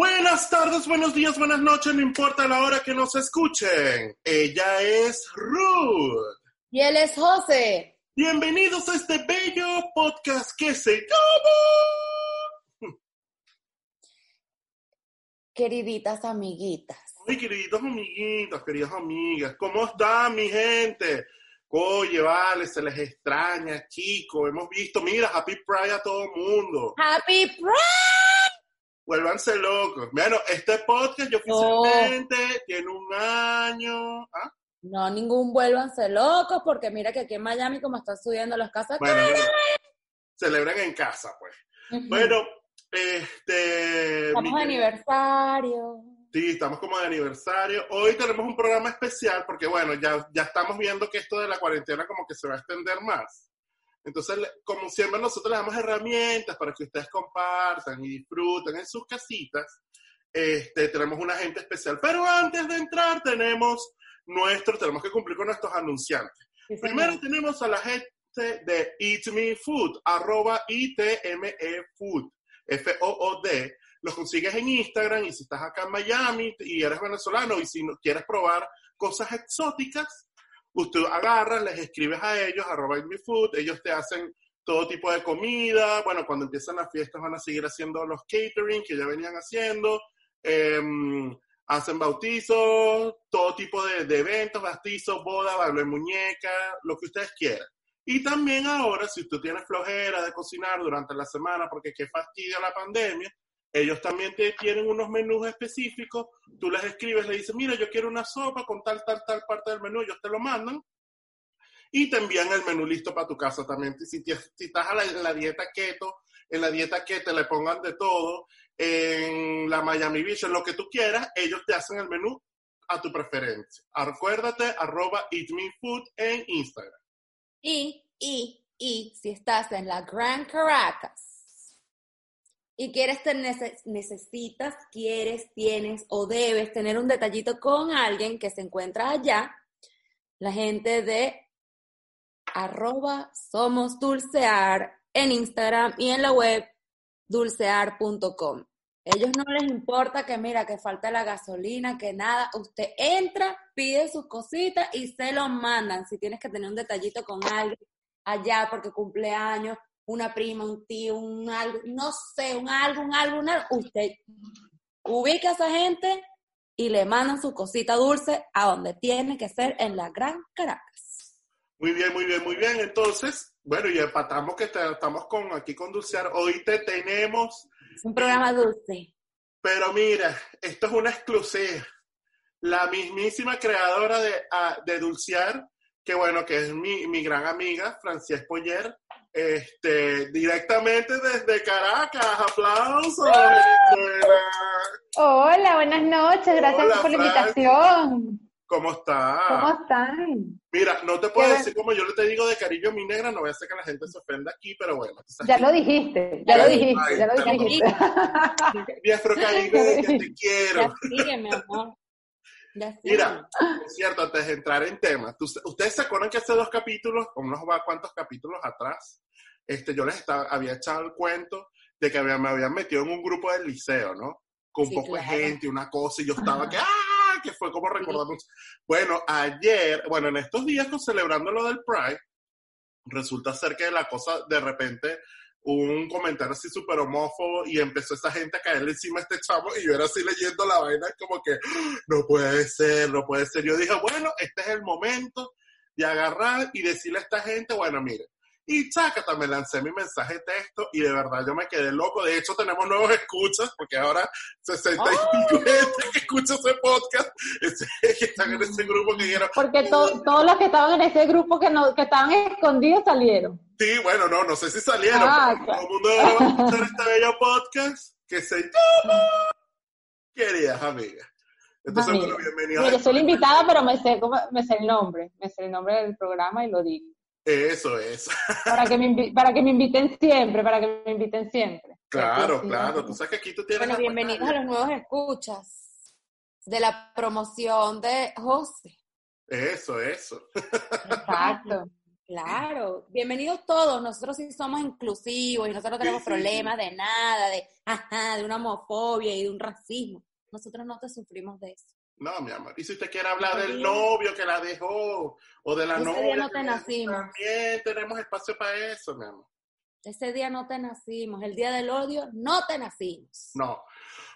Buenas tardes, buenos días, buenas noches, no importa la hora que nos escuchen. Ella es Ruth. Y él es José. Bienvenidos a este bello podcast que se llama... Queriditas amiguitas. Ay, queridos amiguitos, queridas amigas, ¿cómo están mi gente? Oye, vale, se les extraña, chicos. Hemos visto, mira, Happy Pride a todo mundo. ¡Happy Pride! Vuélvanse locos. Bueno, este podcast yo oficialmente tiene un año. ¿Ah? No, ningún vuélvanse locos, porque mira que aquí en Miami, como están subiendo las casas, Bueno, celebran en casa, pues. Bueno, este. estamos de aniversario. Sí, estamos como de aniversario. Hoy tenemos un programa especial porque, bueno, ya, ya estamos viendo que esto de la cuarentena como que se va a extender más. Entonces, como siempre, nosotros les damos herramientas para que ustedes compartan y disfruten en sus casitas. Este, tenemos una gente especial. Pero antes de entrar, tenemos nuestro, tenemos que cumplir con nuestros anunciantes. Sí, señor. Primero tenemos a la gente de Eat Me Food, arroba ITME Food, F-O-O-D. Los consigues en Instagram y si estás acá en Miami y eres venezolano y si no quieres probar cosas exóticas, usted agarra, les escribes a ellos, arroba Food, ellos te hacen todo tipo de comida. Bueno, cuando empiezan las fiestas van a seguir haciendo los catering que ya venían haciendo. Em, hacen bautizos, todo tipo de, eventos, bautizos, boda, baile muñeca, lo que ustedes quieran. Y también ahora, si usted tiene flojera de cocinar durante la semana porque qué fastidia la pandemia, ellos también te tienen unos menús específicos, tú les escribes, le dices, mira, yo quiero una sopa con tal, tal, tal parte del menú, ellos te lo mandan y te envían el menú listo para tu casa también. Si, te- si estás en la dieta keto, en la dieta keto le pongan de todo, en la Miami Beach, en lo que tú quieras, ellos te hacen el menú a tu preferencia. Acuérdate, arroba Eat Me Food en Instagram. Y, y, y, si estás en la Gran Caracas y quieres, te nece- necesitas, quieres, tienes o debes tener un detallito con alguien que se encuentra allá, la gente de arroba somos dulcear en Instagram y en la web dulcear.com. Ellos no les importa que mira, que falta la gasolina, que nada, usted entra, pide sus cositas y se lo mandan. Si tienes que tener un detallito con alguien allá porque cumpleaños, una prima, un tío, un algo, no sé, un algo, un algo, un algo, usted ubica a esa gente y le mandan su cosita dulce a donde tiene que ser en la Gran Caracas. Muy bien, muy bien, muy bien. Entonces, bueno, y empatamos que estamos con aquí con Dulcear. Hoy te tenemos, Es un programa dulce. pero mira, esto es una exclusiva. La mismísima creadora de, ah, de Dulcear, que bueno, que es mi, mi gran amiga, Francesc Poller, este, directamente desde Caracas. ¡Aplausos! Hola, buenas noches, gracias Hola, por la invitación. ¿Cómo está? ¿Cómo están? Mira, no te puedo Qué decir como yo le te digo de cariño mi negra, no voy a hacer que la gente se ofenda aquí, pero bueno. Ya que- lo dijiste, ya lo Ay, dijiste, ya lo dijiste. Mi afrocaribeña, te Ya quiero. sigue, mi amor. Mira, por cierto, antes de entrar en tema, ¿tú- ustedes se acuerdan que hace dos capítulos, o unos cuantos capítulos atrás, este, yo les estaba, había echado el cuento de que había- me habían metido en un grupo del liceo, ¿no? Con Sí, poco de claro. gente, una cosa, y yo estaba que, ¡ah! Que fue como recordamos. Bueno, ayer, bueno, en estos días, con celebrando lo del Pride, resulta ser que la cosa, de repente, un comentario así súper homófobo y empezó esa gente a caerle encima a este chamo y yo era así leyendo la vaina como que no puede ser, no puede ser. Yo dije, bueno, este es el momento de agarrar y decirle a esta gente, bueno, mire, Y chácata, me lancé mi mensaje de texto y de verdad yo me quedé loco. De hecho, tenemos nuevos escuchas, porque ahora 60 y pico gente que escucha ese podcast, ese- que están en ese grupo que dijeron, Porque to- todos los que estaban en ese grupo que, no, que estaban escondidos salieron. sí, bueno, no, no sé si salieron, Ah, pero claro. todo el mundo va a escuchar este bello podcast que se llama Queridas Amigas. Entonces, bueno, bienvenidos. Yo soy la invitada, pero me sé, me sé el nombre. Me sé el nombre del programa y lo digo. Eso es. Para que me, invi- para que me inviten siempre, para que me inviten siempre. Claro, Sí, claro. Tú sabes que aquí tú tienes. Bueno, bienvenidos a los nuevos escuchas de la promoción de José. Eso, eso. Exacto. Claro, bienvenidos todos. Nosotros sí somos inclusivos y nosotros no tenemos Sí, sí, problemas de nada, de, ajá, de una homofobia y de un racismo. Nosotros no te sufrimos de eso. No, mi amor. Y si usted quiere hablar del Ese novio que la dejó o de la Ese novia. día no te nacimos. También tenemos espacio para eso, mi amor. Ese día no te nacimos, el día del odio no te nacimos. No.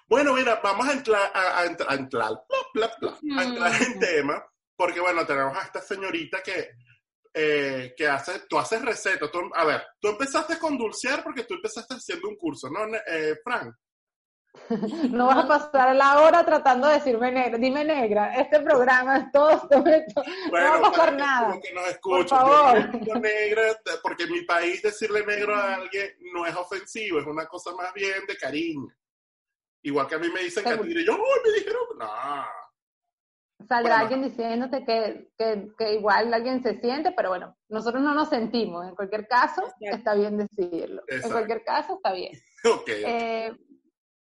Bueno, mira, vamos a entrar, a, a entrar, a entrar, bla, bla, bla, a entrar en Mm. tema, porque bueno, tenemos a esta señorita que, eh, que hace, tú haces recetas. Tú, a ver, tú empezaste con dulcear porque tú empezaste haciendo un curso, ¿no, eh, Frank? No vas a pasar la hora tratando de decirme negra. Dime negra, este programa es todo sobre todo. no va a pasar que nada. que nos escuches, Por favor. negra, porque en mi país decirle negro a alguien no es ofensivo, es una cosa más bien de cariño. Igual que a mí me dicen. Catire, yo, "Uy, me dijeron, no. Saldrá Bueno. alguien diciéndote que, que, que igual alguien se siente, pero bueno, nosotros no nos sentimos. En cualquier caso, Exacto. está bien decirlo. Exacto. En cualquier caso, está bien. Ok, Eh,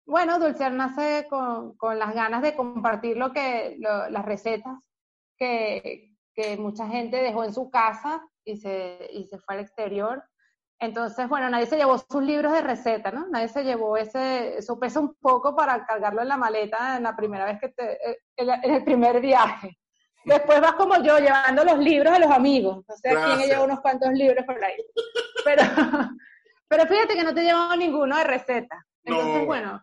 bueno, Dulcear nace con, con las ganas de compartir lo que, lo- las recetas que, que mucha gente dejó en su casa y se, y se fue al exterior. Entonces, bueno, nadie se llevó sus libros de recetas, ¿no? Nadie se llevó ese, eso pesa un poco para cargarlo en la maleta en la primera vez que te, en, la- en el primer viaje. Después vas como yo, llevando los libros a los amigos. No sé a quién lleva unos cuantos libros por ahí. Pero, pero fíjate que no te llevaba ninguno de recetas. No. Entonces, bueno,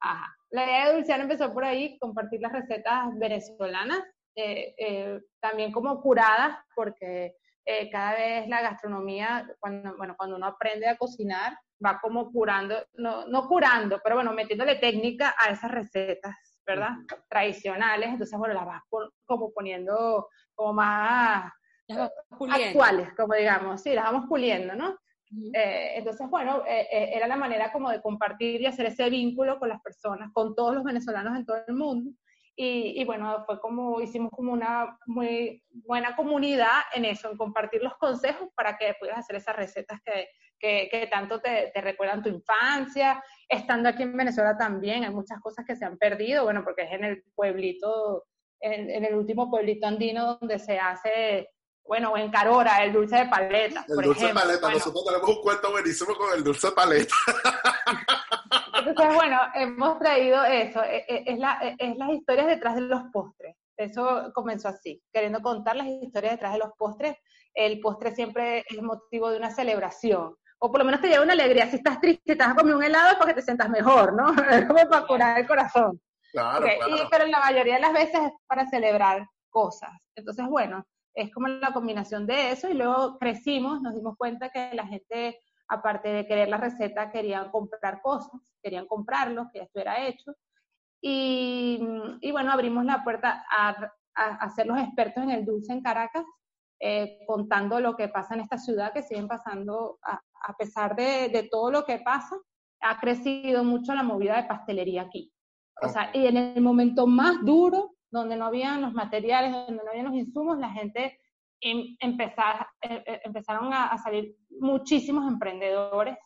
ajá. La idea de Dulciana empezó por ahí, compartir las recetas venezolanas, eh, eh, también como curadas, porque eh, cada vez la gastronomía, cuando, bueno, cuando uno aprende a cocinar, va como curando, no, no curando, pero bueno, metiéndole técnica a esas recetas, ¿verdad? Tradicionales, entonces, bueno, las vas pon- como poniendo como más Las actuales, como digamos, sí, las vamos puliendo, ¿no? Eh, entonces, bueno, eh, eh, era la manera como de compartir y hacer ese vínculo con las personas, con todos los venezolanos en todo el mundo. Y, bueno, fue como, hicimos como una muy buena comunidad en eso, en compartir los consejos para que puedas hacer esas recetas que, que, tanto te, recuerdan tu infancia. Estando aquí en Venezuela también, hay muchas cosas que se han perdido, bueno, porque es en el pueblito, en el último pueblito andino donde se hace, bueno, en Carora, el dulce de paleta, el por dulce ejemplo. paleta. Bueno, Nosotros tenemos un cuento buenísimo con el dulce paleta. Entonces, bueno, hemos traído eso, e- e- es, la, e- es las historias detrás de los postres. Eso comenzó así, queriendo contar las historias detrás de los postres. El postre siempre es motivo de una celebración, o por lo menos te lleva una alegría. Si estás triste, te vas a comer un helado es porque te sientas mejor, ¿no? Es como para curar el corazón. Claro, Ok, claro. y- pero la mayoría de las veces es para celebrar cosas. Entonces, bueno, es como la combinación de eso y luego crecimos, nos dimos cuenta que la gente, aparte de querer la receta, querían comprar cosas, querían comprarlo, que ya estuviera hecho. Y, y bueno, abrimos la puerta a, ser los expertos en el dulce en Caracas, eh, contando lo que pasa en esta ciudad, que siguen pasando, a, a pesar de, de todo lo que pasa, ha crecido mucho la movida de pastelería aquí. O sea, y en el momento más duro, donde no habían los materiales, donde no habían los insumos, la gente em- empezar, eh, eh, empezaron a, a salir muchísimos emprendedores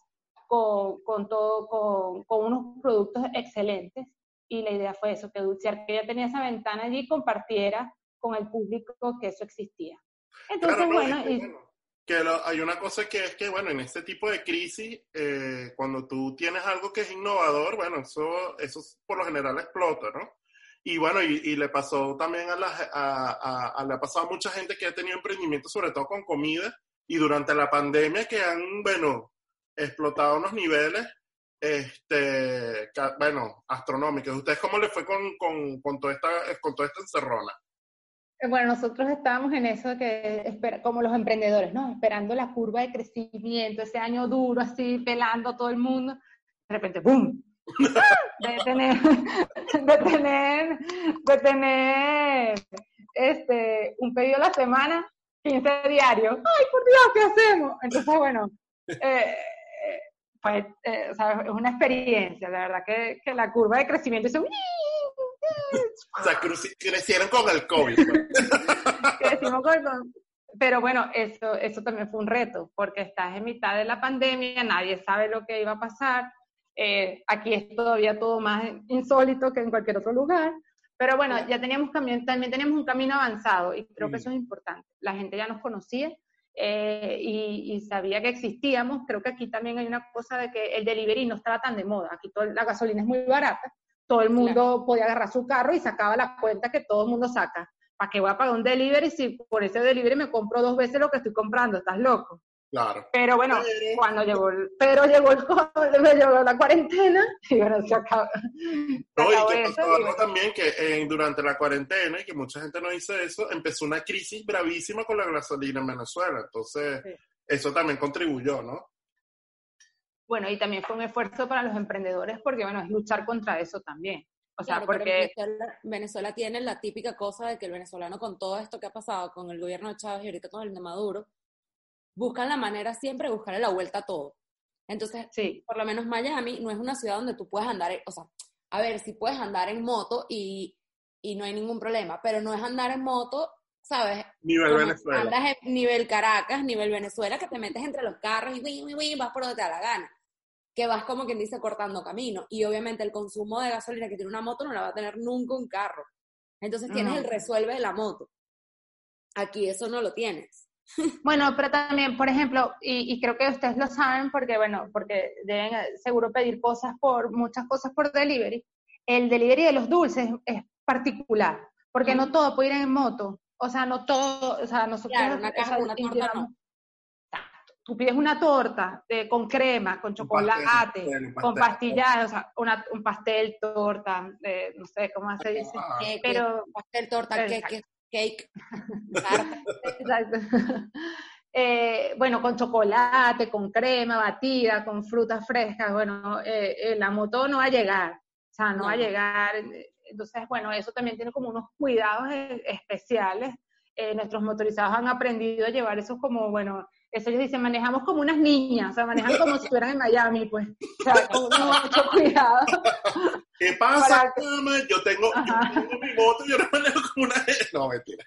con, con todo, con, con unos productos excelentes. Y la idea fue eso, que Dulciar, que ya tenía esa ventana allí, compartiera con el público que eso existía. Entonces, Claro, no, bueno, es que, y- bueno, que lo- hay una cosa que es que, bueno, en este tipo de crisis, eh, cuando tú tienes algo que es innovador, bueno, eso, eso por lo general explota, ¿no? Y bueno, y, le pasó también a, la, a, le ha pasado a mucha gente que ha tenido emprendimientos, sobre todo con comida, y durante la pandemia que han, bueno, explotado unos niveles, este, bueno, astronómicos. ¿Ustedes cómo les fue con, con, con toda esta, con toda esta encerrona? bueno, nosotros estábamos en eso que, como los emprendedores, ¿no? Esperando la curva de crecimiento, ese año duro, así, pelando a todo el mundo. De repente, ¡boom! De tener, de tener, de tener este, un pedido a la semana, 15 diarios. ¡Ay, por Dios, qué hacemos! Entonces, bueno, eh, pues, eh, o sea, es una experiencia, la verdad que, que la curva de crecimiento es un... O sea, crecieron con el COVID. Pues. Crecimos con, pero bueno, eso, eso también fue un reto, porque estás en mitad de la pandemia, nadie sabe lo que iba a pasar. Eh, aquí es todavía todo más insólito que en cualquier otro lugar. Pero bueno, ya teníamos también, también teníamos un camino avanzado y creo que eso es importante. La gente ya nos conocía eh, y, sabía que existíamos. Creo que aquí también hay una cosa de que el delivery no estaba tan de moda. Aquí la gasolina es muy barata todo el mundo podía agarrar su carro y sacaba la cuenta que todo el mundo saca. ¿Para qué voy a pagar un delivery si por ese delivery me compro dos veces lo que estoy comprando? ¿Estás loco? Claro. Pero bueno, cuando llegó el, pero llegó el me llegó la cuarentena y bueno, se acabó. No, y que pasó algo también que eh, durante la cuarentena, y que mucha gente no dice eso, empezó una crisis bravísima con la gasolina en Venezuela. Entonces, eso también contribuyó, ¿no? bueno, y también fue un esfuerzo para los emprendedores porque, bueno, es luchar contra eso también. O sea, porque... Venezuela, tiene la típica cosa de que el venezolano con todo esto que ha pasado con el gobierno de Chávez y ahorita con el de Maduro, buscan la manera siempre de buscarle la vuelta a todo. Entonces, sí. por lo menos Miami no es una ciudad donde tú puedes andar, o sea, a ver, si puedes andar en moto y, y no hay ningún problema, pero no es andar en moto, ¿sabes? Nivel Venezuela. Andas en nivel Caracas, nivel Venezuela, que te metes entre los carros y vas por donde te da la gana que vas como quien dice cortando camino. Y obviamente el consumo de gasolina que tiene una moto no la va a tener nunca un carro. Entonces tienes el resuelve de la moto. Aquí eso no lo tienes. Bueno, pero también, por ejemplo, y, creo que ustedes lo saben porque, bueno, porque deben eh, seguro pedir cosas por, muchas cosas por delivery. El delivery de los dulces es particular, porque no todo puede ir en moto. O sea, no todo, o sea, nosotros... Claro, una caja, una torta no tú pides una torta de, con crema, con chocolate, con pastillas, o sea, una, un pastel, torta, no sé cómo se dice, ah. pero pastel, torta, cake, Exacto. Eh, bueno, con chocolate, con crema batida, con frutas frescas, bueno, eh, eh, la moto no va a llegar, o sea, no, va a llegar. Entonces, bueno, eso también tiene como unos cuidados especiales. nuestros motorizados han aprendido a llevar eso como, bueno, eso ellos dicen, manejamos como unas niñas, o sea, manejan como si estuvieran en Miami, pues. O sea, con mucho cuidado. ¿Qué pasa, Yo tengo, yo tengo mi moto, yo no manejo como una... No, mentira.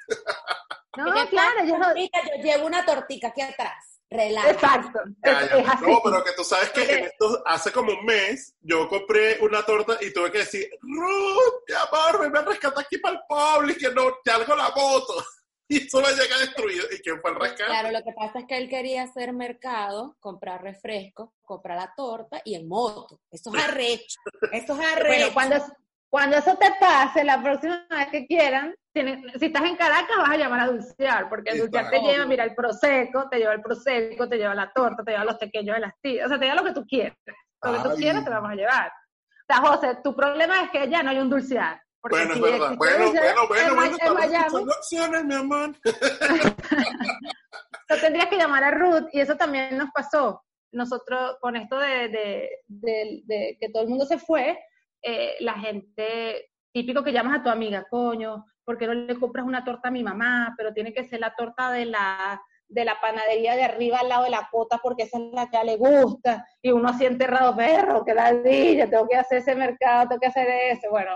No, claro, yo, yo llevo una tortica aquí atrás. Relaja. Exacto. No, pero que tú sabes que en esto, hace como un mes yo compré una torta y tuve que decir, Ruth, mi amor, me a rescatar aquí para el pueblo y que no, te algo la moto. y solo llega destruido. ¿Y quién fue el rescate? Claro, lo que pasa es que él quería hacer mercado, comprar refrescos, comprar la torta y en moto. Eso es arrecho. Eso es arrecho. Bueno, cuando, cuando eso te pase, la próxima vez que quieran, si estás en Caracas vas a llamar a Dulcear, porque Dulcear te lleva, mira, el Prosecco, te lleva el Prosecco, te lleva la torta, te lleva los pequeños de las tías, o sea, te lleva lo que tú quieras. Lo que tú quieras te vamos a llevar. O sea, José, tu problema es que ya no hay un Dulcear bueno, es verdad. Bueno, bueno, bueno, bueno, son opciones, mi amor. tendrías que llamar a Ruth y eso también nos pasó. Nosotros, con esto de, de, de, que todo el mundo se fue, eh, la gente, típico que llamas a tu amiga, coño, ¿por qué no le compras una torta a mi mamá? Pero tiene que ser la torta de la de la panadería de arriba al lado de la cota porque esa es la que le gusta y uno así enterrado perro, que la dilla, tengo que hacer ese mercado, tengo que hacer eso, bueno,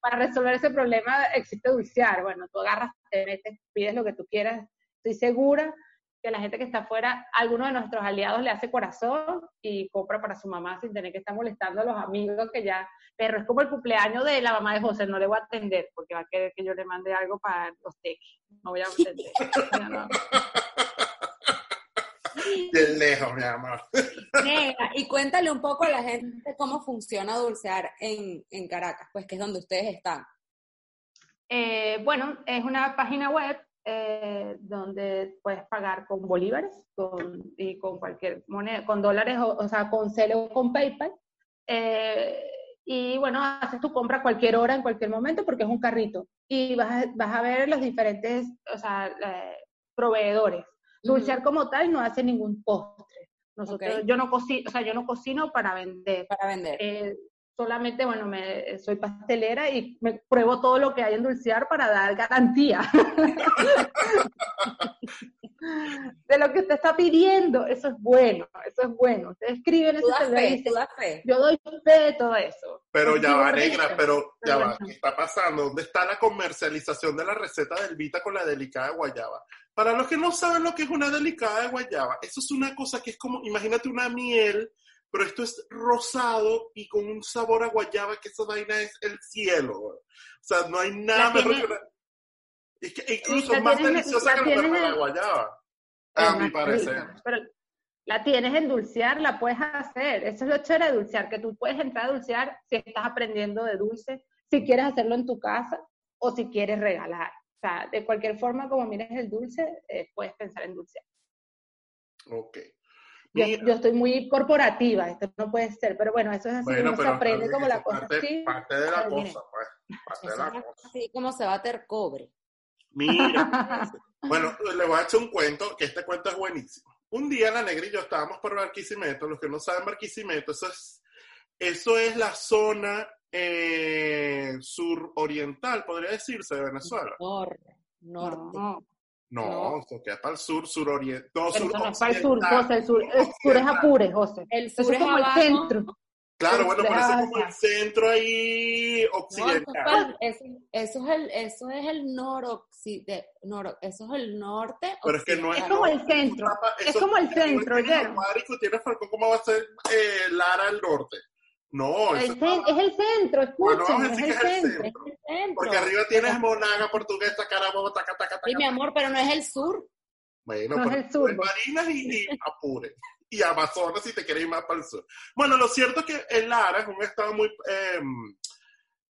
para resolver ese problema existe dulcear. Bueno, tú agarras, te metes, pides lo que tú quieras. Estoy segura que la gente que está afuera, alguno de nuestros aliados le hace corazón y compra para su mamá sin tener que estar molestando a los amigos que ya, pero es como el cumpleaños de la mamá de José, no le voy a atender porque va a querer que yo le mande algo para los teques. No voy a atender. De lejos, mi amor. y cuéntale un poco a la gente cómo funciona Dulcear en, en Caracas, pues que es donde ustedes están. Eh, bueno, es una página web eh, donde puedes pagar con bolívares con, y con cualquier moneda, con dólares, o, sea, con Celo o con PayPal. Eh, y bueno, haces tu compra a cualquier hora, en cualquier momento, porque es un carrito. Y vas a, vas a ver los diferentes, o sea, eh, proveedores. Dulcear como tal no hace ningún postre. Nosotros, yo no cocino, o sea, yo no cocino para vender. Para vender. Eh, solamente, bueno, me, soy pastelera y me pruebo todo lo que hay en dulcear para dar garantía. de lo que usted está pidiendo, eso es bueno, eso es bueno. Usted escribe en ese fe, yo doy fe de todo eso. Pero ya va, negra, pero ya va, ¿qué está pasando? ¿Dónde está la comercialización de la receta del Vita con la delicada guayaba? Para los que no saben lo que es una delicada de guayaba, eso es una cosa que es como, imagínate una miel, pero esto es rosado y con un sabor a guayaba que esa vaina es el cielo. O sea, no hay nada mejor que una es que incluso es más deliciosa que la guayaba, a mi parecer. Pero la tienes en dulcear, la puedes hacer. Eso es lo chévere de dulcear, que tú puedes entrar a dulcear si estás aprendiendo de dulce, si quieres hacerlo en tu casa o si quieres regalar. O sea, de cualquier forma, como mires el dulce, eh, puedes pensar en dulcear. Ok. Yo, estoy muy corporativa, esto no puede ser, pero bueno, eso es así, uno se aprende como la cosa. Parte, parte de la cosa, pues. Parte de la cosa. Así como se va a hacer cobre. Mira. bueno, le voy a echar un cuento, que este cuento es buenísimo. Un día la negra y yo estábamos por Barquisimeto. Los que no saben Barquisimeto, eso es, eso es la zona eh, suroriental, podría decirse, de Venezuela. Norte. No. No, eso queda para el sur, suroriental. No, sur no, para el sur, José. El sur, el sur es Apure, José. El sur es, como el centro. Claro, bueno, por eso es como el centro ahí occidental. eso, es el, eso es el noroccidente, nor, eso es el norte. Pero es que no es, es como el centro. es como el centro, ¿ya? Tiene ¿cómo va a ser eh, Lara al norte? No, el es el centro, escuchen, es, el centro, Porque arriba tienes Monaga, Portuguesa, Carabobo, taca, taca, taca. Sí, mi amor, pero no es el sur. Bueno, no es el sur. Marinas y, y Apure y Amazonas si te quieres ir más para el sur. Bueno, lo cierto es que el Lara es un estado muy, em,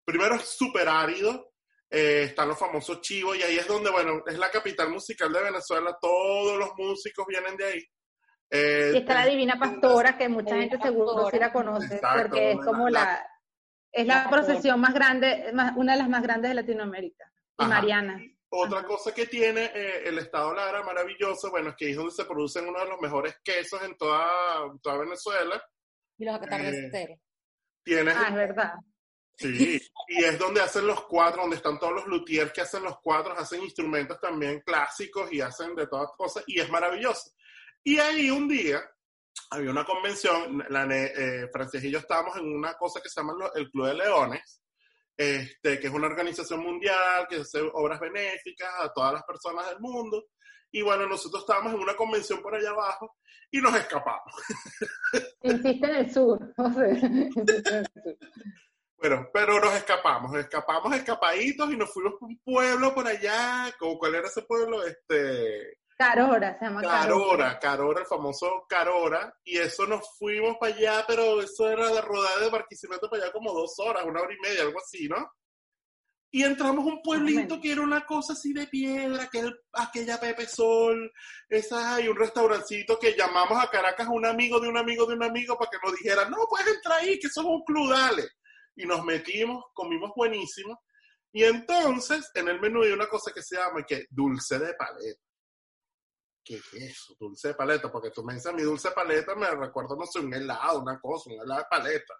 primero es súper árido, eh, están los famosos chivos y ahí es donde, bueno, es la capital musical de Venezuela, todos los músicos vienen de ahí. Eh, y está la Divina Pastora, que mucha gente seguro sí la conoce, porque es como la, es la, procesión más grande, una de las más grandes de Latinoamérica, y Mariana. Otra cosa que tiene eh, el estado Lara, maravilloso, bueno, es que es donde se producen uno de los mejores quesos en toda, toda Venezuela. Y los atardeceres. Tienes, ah, es verdad. Sí, y es donde hacen los cuadros, donde están todos los luthiers que hacen los cuadros, hacen instrumentos también clásicos y hacen de todas cosas, y es maravilloso. Y ahí un día había una convención, la, eh, y yo estábamos en una cosa que se llama el Club de Leones, este, que es una organización mundial que hace obras benéficas a todas las personas del mundo. Y bueno, nosotros estábamos en una convención por allá abajo y nos escapamos. Insiste en el sur, no Bueno, pero nos escapamos, escapamos escapaditos y nos fuimos a un pueblo por allá, ¿cuál era ese pueblo? Este, Carora, se llama Carora. Carora, el famoso Carora. Y eso nos fuimos para allá, pero eso era de rodar de Barquisimeto para allá como dos horas, una hora y media, algo así, ¿no? Y entramos a un pueblito que era una cosa así de piedra, que es aquella Pepe Sol, esa, y un restaurancito que llamamos a Caracas a un amigo de un amigo de un amigo para que nos dijera, no, puedes entrar ahí, que somos un club, dale. Y nos metimos, comimos buenísimo. Y entonces, en el menú hay una cosa que se llama que dulce de paleta. ¿Qué es eso? Dulce de paleta, porque tú me dices mi dulce de paleta, me recuerdo, no sé, un helado, una cosa, un helado de paleta.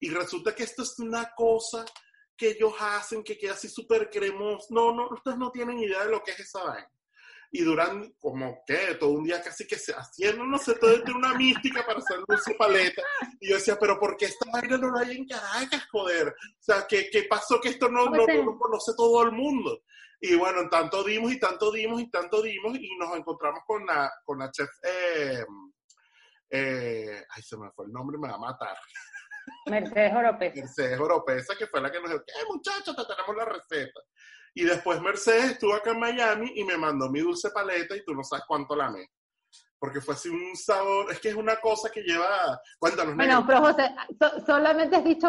Y resulta que esto es una cosa que ellos hacen que queda así súper cremoso. No, no, ustedes no tienen idea de lo que es esa vaina. Y duran como que todo un día casi que se haciendo, no sé, todo tiene una mística para hacer de paleta. Y yo decía, pero ¿por qué esta vaina no la hay en Caracas, joder? O sea, ¿qué, qué pasó que esto no, no, no lo conoce todo el mundo? Y bueno, tanto dimos y tanto dimos y tanto dimos y nos encontramos con la, con la chef, eh, eh, ay, se me fue el nombre, me va a matar. Mercedes Oropesa. Mercedes Oropesa, que fue la que nos dijo, ¡eh, muchachos, te tenemos la receta! Y después Mercedes estuvo acá en Miami y me mandó mi dulce paleta y tú no sabes cuánto la amé. Porque fue así un sabor, es que es una cosa que lleva, cuéntanos. Bueno, pero José, solamente has dicho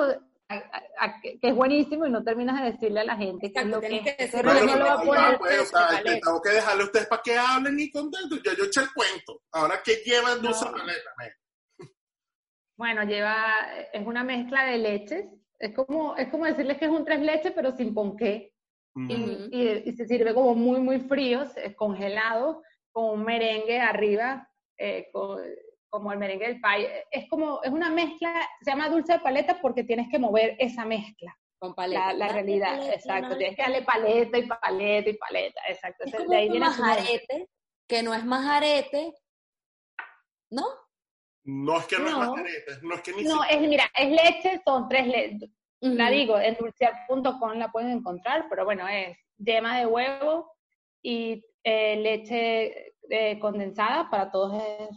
que es buenísimo y no terminas de decirle a la gente que es lo que, que no lo va a poner pues, tengo que dejarle a ustedes para que hablen y contentos yo, yo eché el cuento ahora ¿qué lleva el dulce paleta? bueno lleva es una mezcla de leches Es como, es como decirles que es un tres leches, pero sin ponqué. Mm. Y, y- y se sirve como muy, muy frío, es congelado, con un merengue arriba, eh, co- como el merengue del pay. Es como, es una mezcla, se llama dulce de paleta porque tienes que mover esa mezcla, Con paleta. la, la Dale realidad, paleta, exacto. Tienes que darle paleta y paleta y paleta, exacto. Es como de ahí viene majarete, que no es majarete, ¿no? No es que no, es majarete, no es que ni No, es, mira, es leche, son tres La digo, en dulcear.com la pueden encontrar, pero bueno, es yema de huevo y eh, leche eh, condensada para todos es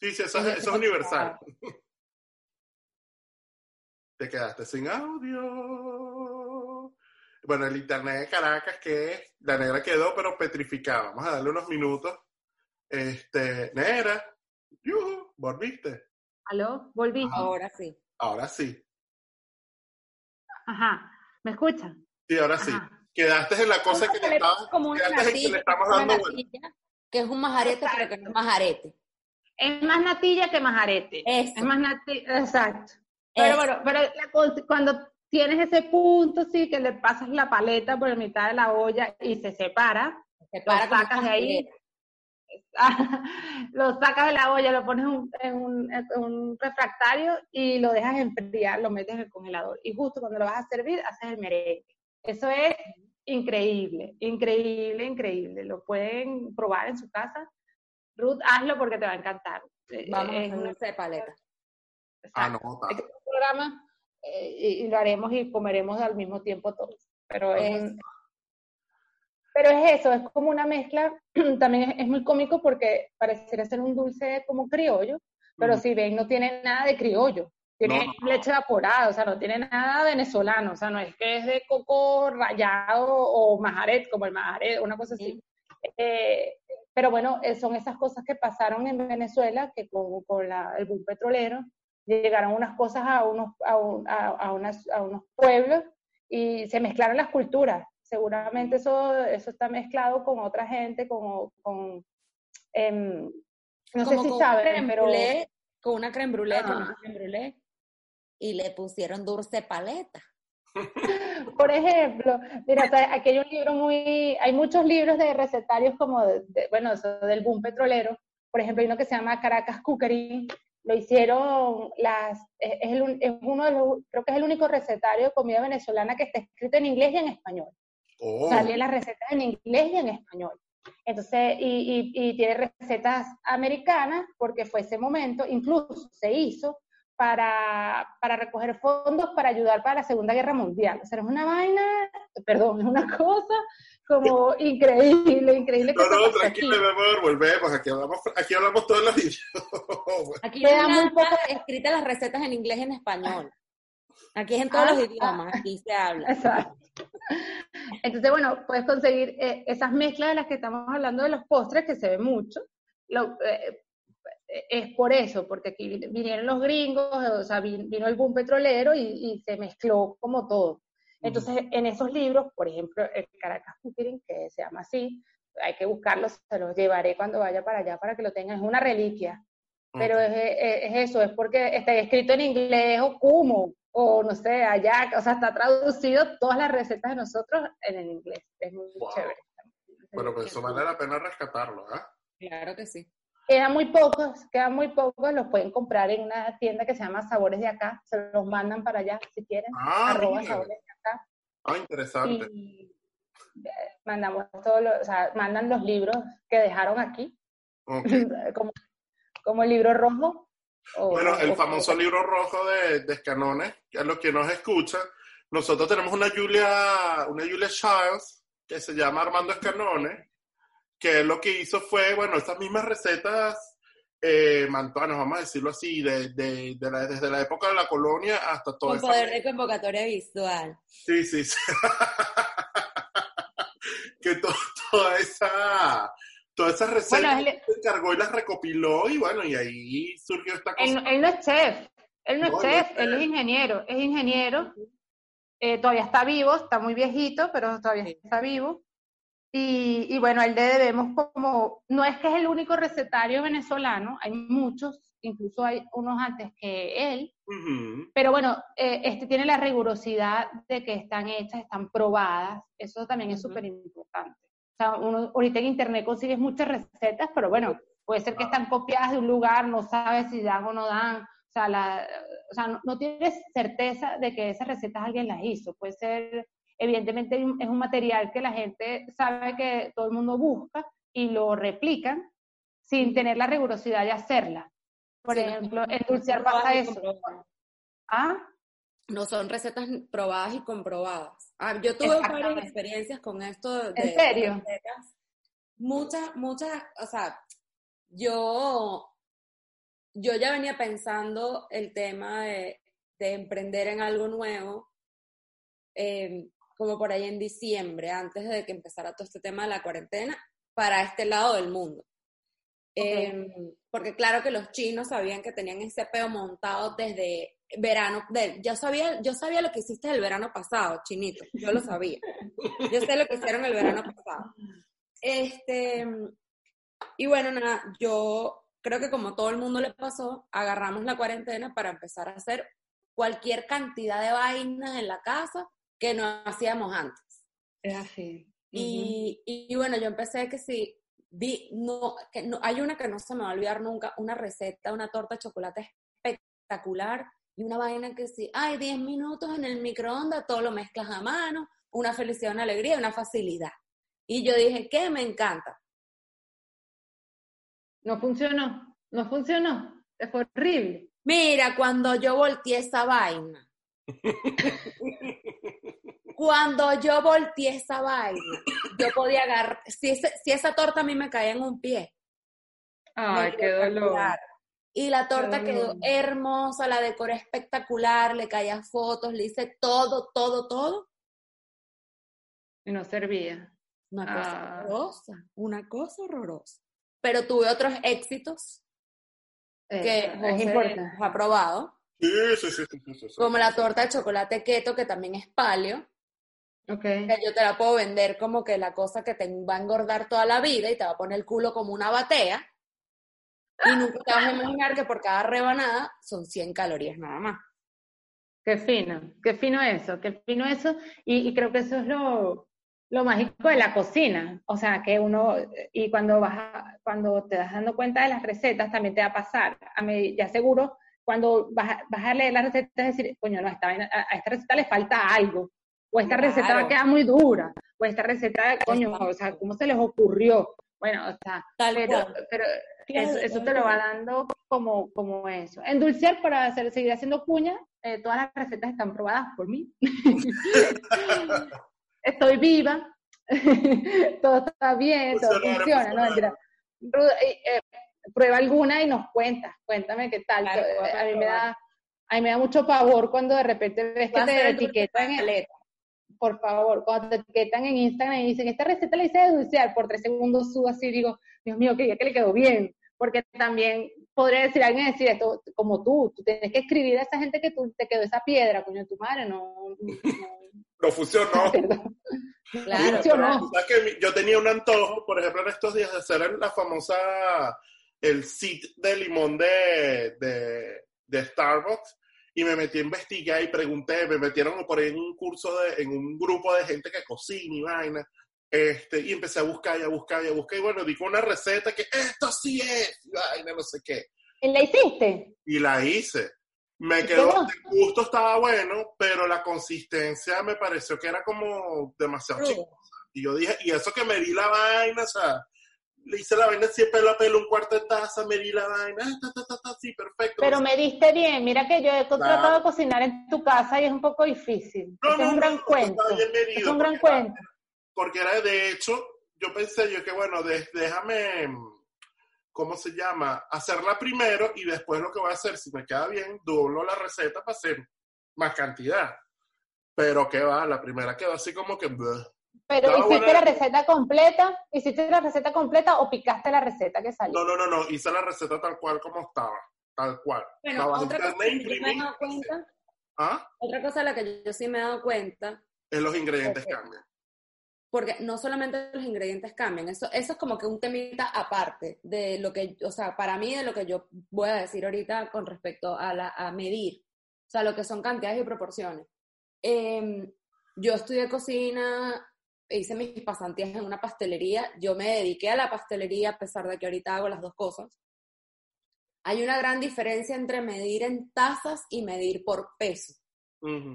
Sí, sí, eso, es- Leche eso es universal. Te quedaste sin audio. Bueno, el internet de Caracas, que la negra quedó, pero petrificada. Vamos a darle unos minutos. Este, negra, volviste. ¿Aló? ¿Volví? Ahora sí. Ahora sí. Ajá. ¿Me escuchan? Sí, ahora sí. Ajá. Quedaste en la cosa que le estaba, como una que le natilla, estamos una dando vuelta. que es un majarete, pero que no es majarete. Es más natilla que majarete. Eso. Es más natilla, exacto. Pero bueno, pero la cuando tienes ese punto, sí, que le pasas la paleta por la mitad de la olla y se separa, Se para como sacas de ahí. lo sacas de la olla, lo pones en un, en un- en un refractario y lo dejas enfriar, lo metes en el congelador. Y justo cuando lo vas a servir, haces el merengue. Eso es increíble, increíble, increíble. Lo pueden probar en su casa. Ruth, hazlo porque te va a encantar. Eh, Vamos a es hacer una- de paleta. Anota. hay que hacer un programa eh, y, y lo haremos y comeremos al mismo tiempo todos. Pero es, un- pero es eso, es como una mezcla, también es, es muy cómico porque pareciera ser un dulce como criollo, pero si ven no tiene nada de criollo, tiene No, no, no. leche evaporada, o sea, no tiene nada venezolano, o sea, no es que es de coco rallado o majaret, como el majaret, una cosa así. Eh, pero bueno, eh, son esas cosas que pasaron en Venezuela, que con, con la- el boom petrolero llegaron unas cosas a unos, a, un- a- a unas- a unos pueblos y se mezclaron las culturas. Seguramente eso, eso está mezclado con otra gente, con, con em, no sé Como si con una saben, pero brûlée, con una creme brûlée, no Ah. es creme brûlée, y le pusieron dulce paleta. Por ejemplo, mira, aquí hay un libro muy, hay muchos libros de recetarios como, de, de- bueno, eso del boom petrolero. Por ejemplo, hay uno que se llama Caracas Cookery. Lo hicieron las, es, es el es uno de los, creo que es el único recetario de comida venezolana que está escrito en inglés y en español. Oh, Salen las recetas en inglés y en español. Entonces, y, y, y tiene recetas americanas porque fue ese momento, incluso se hizo para, para recoger fondos para ayudar para la Segunda Guerra Mundial. O sea, es una vaina, perdón, es una cosa como increíble, increíble. que no, no, pase tranquilo, aquí. mi amor, volvemos. Aquí hablamos, aquí hablamos todos los idiomas. Aquí Queda no hay muy nada escritas las recetas en inglés y en español. Aquí es en todos Ah, los idiomas, aquí se habla. Exacto. Entonces, bueno, puedes conseguir eh, esas mezclas de las que estamos hablando de los postres, que se ve mucho. Lo- eh, es por eso, porque aquí vin- vinieron los gringos, o sea, vin- vino el boom petrolero y, y se mezcló como todo. Entonces, en esos libros, por ejemplo, el Caracas Cooking, que se llama así, hay que buscarlos, se los llevaré cuando vaya para allá para que lo tengan. Es una reliquia, pero Ok. es, es- es eso, es porque está escrito en inglés o como, o no sé, allá, o sea, está traducido todas las recetas de nosotros en el inglés. Es muy Wow. chévere. Bueno, pues eso vale la pena rescatarlo, ¿ah? Claro que sí. Quedan muy pocos, quedan muy pocos, los pueden comprar en una tienda que se llama Sabores de Acá, se los mandan para allá si quieren, Ah, arroba mira. Sabores de Acá. Ah, interesante. Y eh, mandamos todos los, o sea, mandan los libros que dejaron aquí, como, como el libro rojo. O- Bueno, el famoso libro rojo de, de Escanones, que a los que nos escuchan, nosotros tenemos una Julia, una Julia Childs, que se llama Armando Escanones, que lo que hizo fue, bueno, estas mismas recetas eh, mantuanas, vamos a decirlo así, de, de- de la- desde la época de la colonia hasta toda Con poder de convocatoria visual. Sí, sí, sí. que to- toda esa... Todas esas recetas Bueno, él- se encargó y las recopiló y bueno, y ahí surgió esta cosa. Él, él no es chef, él no es no chef, es él es ingeniero, es ingeniero, eh, todavía está vivo, está muy viejito, pero todavía Sí. está vivo. Y, y, bueno, el de debemos como, no es que es el único recetario venezolano, hay muchos, incluso hay unos antes que él, pero bueno, eh, este tiene la rigurosidad de que están hechas, están probadas, eso también es súper importante. Sea, uno, ahorita en internet consigues muchas recetas, pero bueno, puede ser que están copiadas de un lugar, no sabes si dan o no dan, o sea, la, o sea no, no, tienes certeza de que esas recetas alguien las hizo, puede ser evidentemente es un material que la gente sabe que todo el mundo busca y lo replican sin tener la rigurosidad de hacerla. Por ejemplo, el dulcear pasa eso. ¿Ah? No son recetas probadas y comprobadas. Ah, yo tuve varias experiencias con esto. De, ¿En serio? Muchas, muchas, o sea, yo, yo ya venía pensando el tema de, de emprender en algo nuevo. Eh, como por ahí en diciembre, antes de que empezara todo este tema de la cuarentena, para este lado del mundo. Em, porque claro que los chinos sabían que tenían ese peo montado desde verano. De, yo, sabía, yo sabía lo que hiciste el verano pasado, chinito, yo lo sabía. Yo sé lo que hicieron el verano pasado. Este, y bueno, nada, yo creo que como todo el mundo le pasó, agarramos la cuarentena para empezar a hacer cualquier cantidad de vainas en la casa que no hacíamos antes. Es así. y, y, bueno, yo empecé que sí, vi, no, que no, hay una que no se me va a olvidar nunca, una receta, una torta de chocolate espectacular y una vaina que sí, ay, 10 minutos en el microondas, todo lo mezclas a mano, una felicidad, una alegría, una facilidad. Y yo dije, ¿qué? Me encanta. No funcionó, no funcionó, fue horrible. Mira, cuando yo volteé esa vaina, Cuando yo volteé esa vaina, yo podía agarrar, si, si esa torta a mí me caía en un pie. Ay, qué dolor. Y la torta quedó hermosa, la decoré espectacular, le caía fotos, le hice todo, todo, todo. Y no servía. Una cosa ah. horrorosa, una cosa horrorosa. Pero tuve otros éxitos eh, que es importante. ha probado. Sí, sí, sí, sí, Como la torta de chocolate keto, que también es palio. Okay. Que yo te la puedo vender como que la cosa que te va a engordar toda la vida y te va a poner el culo como una batea. Y nunca te vas a imaginar que por cada rebanada son 100 calorías nada más. Qué fino, qué fino eso, qué fino eso. Y, y creo que eso es lo, lo mágico de la cocina. O sea, que uno, y cuando vas cuando te das dando cuenta de las recetas, también te va a pasar. A mí, ya seguro, cuando vas, a leer la receta, es decir, coño, no, a, a esta receta le falta algo o esta receta va a quedar muy dura, o esta receta, coño, o sea, ¿cómo se les ocurrió? Bueno, o sea, pero, pero eso, te lo va dando como, como eso. En Dulcier, para hacer, seguir haciendo cuña, eh, todas las recetas están probadas por mí. Estoy viva, todo está bien, todo funciona, ¿no? Eh, eh, prueba alguna y nos cuentas, cuéntame qué tal. a mí me da a mí me da mucho pavor cuando de repente ves que te etiquetan en, por favor, cuando te etiquetan en Instagram y dicen, esta receta la hice de dulcear, por tres segundos subo así y digo, Dios mío, que ya que le quedó bien. Porque también podría decir alguien decir esto, como tú, tú tienes que escribir a esa gente que tú, te quedó esa piedra, coño, tu madre, no. No, funcionó. claro, funcionó. Que yo tenía un antojo, por ejemplo, en estos días de hacer la famosa, el sit de limón de, de, de Starbucks y me metí a investigar y pregunté, me metieron por ahí en un curso, de, en un grupo de gente que cocina y vaina, este, y empecé a buscar y a buscar y a buscar, y bueno, di una receta que esto sí es, y vaina, no sé qué. ¿Y la hiciste? Y la hice. Me quedó, el gusto estaba bueno, pero la consistencia me pareció que era como demasiado chica. Y yo dije, y eso que me di la vaina, o sea, le hice la vaina así pelo a pelo, un cuarto de taza, me di la vaina, ta, ta, ta, sí, perfecto. Pero me diste bien, mira que yo he tratado de cocinar en tu casa y es un poco difícil. es un gran cuento. es un gran cuento. Porque era, de hecho, yo pensé yo que bueno, déjame, ¿cómo se llama? Hacerla primero y después lo que voy a hacer, si me queda bien, doblo la receta para hacer más cantidad. Pero que va, la primera quedó así como que... Pero hiciste la receta completa, hiciste la receta completa o picaste la receta que salió. No, no, no, no, hice la receta tal cual como estaba, tal cual. Bueno, otra cosa que yo me he dado cuenta, ¿Ah? otra cosa a la que yo sí me he dado cuenta es los ingredientes cambian. Porque no solamente los ingredientes cambian, eso, eso es como que un temita aparte de lo que, o sea, para mí de lo que yo voy a decir ahorita con respecto a, la, a medir, o sea, lo que son cantidades y proporciones. Em, yo estudié cocina, hice mis pasantías en una pastelería, yo me dediqué a la pastelería a pesar de que ahorita hago las dos cosas. Hay una gran diferencia entre medir en tazas y medir por peso.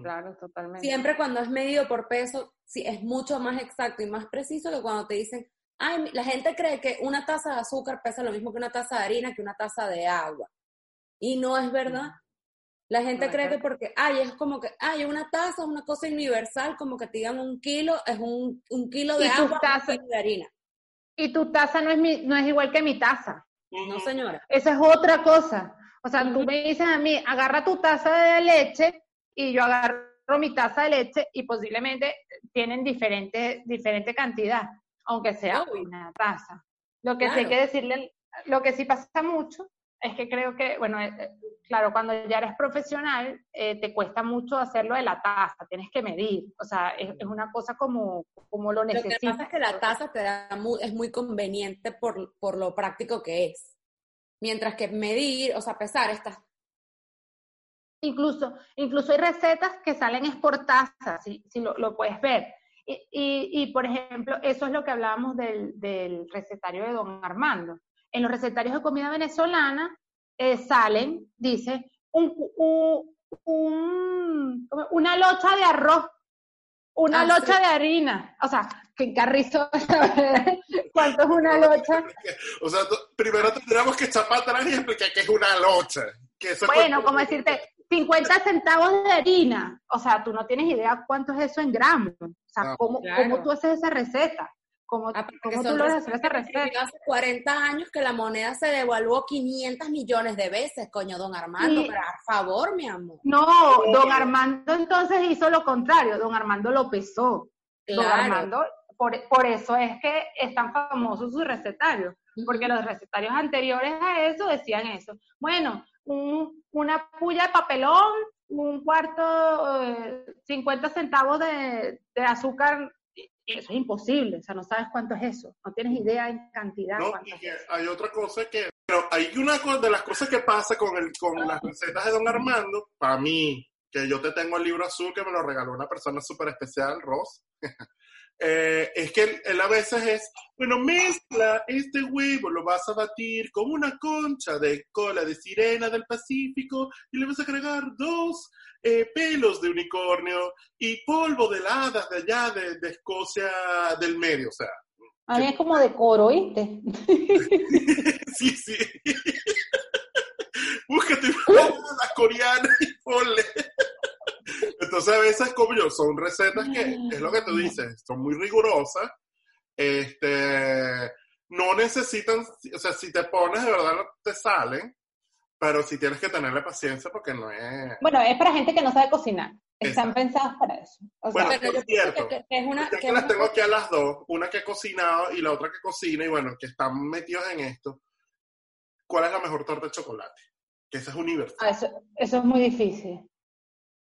Claro, totalmente. Siempre cuando es medido por peso, sí, es mucho más exacto y más preciso que cuando te dicen, ay, la gente cree que una taza de azúcar pesa lo mismo que una taza de harina, que una taza de agua. Y no es verdad. La gente cree que porque, ay, es como que, ay, una taza es una cosa universal, como que te digan un kilo, es un, un kilo de agua, un de harina. Y tu taza no es, mi, no es igual que mi taza. No, señora. Esa es otra cosa. O sea, tú me dices a mí, agarra tu taza de leche y yo agarro mi taza de leche y posiblemente tienen diferente, diferente cantidad, aunque sea una taza. Lo que sí hay que decirle, lo que sí pasa mucho es que creo que, bueno, eh, eh, claro, cuando ya eres profesional, eh, te cuesta mucho hacerlo de la taza, tienes que medir, o sea, es, una cosa como, como lo necesitas. Lo que pasa es que la taza te da es muy conveniente por, por lo práctico que es. Mientras que medir, o sea, pesar estas Incluso, incluso hay recetas que salen exportadas, si, si lo, lo, puedes ver. Y, y, por ejemplo, eso es lo que hablábamos del, del, recetario de Don Armando. En los recetarios de comida venezolana eh, salen, dice, un, un, una locha de arroz, una ah, locha de harina. O sea, que carrizo, ¿cuánto es una locha? O sea, primero tendríamos que echar para atrás y explicar qué es una locha. bueno, como decirte, 50 centavos de harina. O sea, tú no tienes idea cuánto es eso en gramos. O sea, ¿cómo, ¿cómo, tú haces esa receta? ¿Cómo, ah, ¿cómo tú logras hacer esa receta? Hace 40 años que la moneda se devaluó 500 millones de veces, coño, don Armando, por favor, mi amor. No, don Armando entonces hizo lo contrario, don Armando lo pesó. Don Armando, por, por eso es que es tan famoso su recetario, porque los recetarios anteriores a eso decían eso. Bueno, un, una puya de papelón, un cuarto, 50 eh, centavos de, azúcar, eso es imposible, o sea, no sabes cuánto es eso, no tienes idea en cantidad. No, hay otra cosa que, pero hay una de las cosas que pasa con, el, con las recetas de Don Armando, para mí, que yo te tengo el libro azul que me lo regaló una persona súper especial, Ross, Eh, es que él, a veces es, bueno, mezcla este huevo, lo vas a batir con una concha de cola de sirena del Pacífico y le vas a agregar dos eh, pelos de unicornio y polvo de heladas de allá de, Escocia del medio, o sea. A mí es como de coro, ¿oíste? sí, sí. Búscate una coreana y ponle. Entonces a veces, como yo, son recetas que, es lo que tú dices, son muy rigurosas. Este, no necesitan, o sea, si te pones de verdad te salen, pero si tienes que tenerle paciencia porque no es... Bueno, es para gente que no sabe cocinar. Están pensadas para eso. bueno, es cierto. Que, es una, que las tengo aquí a las dos, una que he cocinado y la otra que cocina y bueno, que están metidos en esto. ¿Cuál es la mejor torta de chocolate? Que esa es universal. Ah, eso, eso es muy difícil.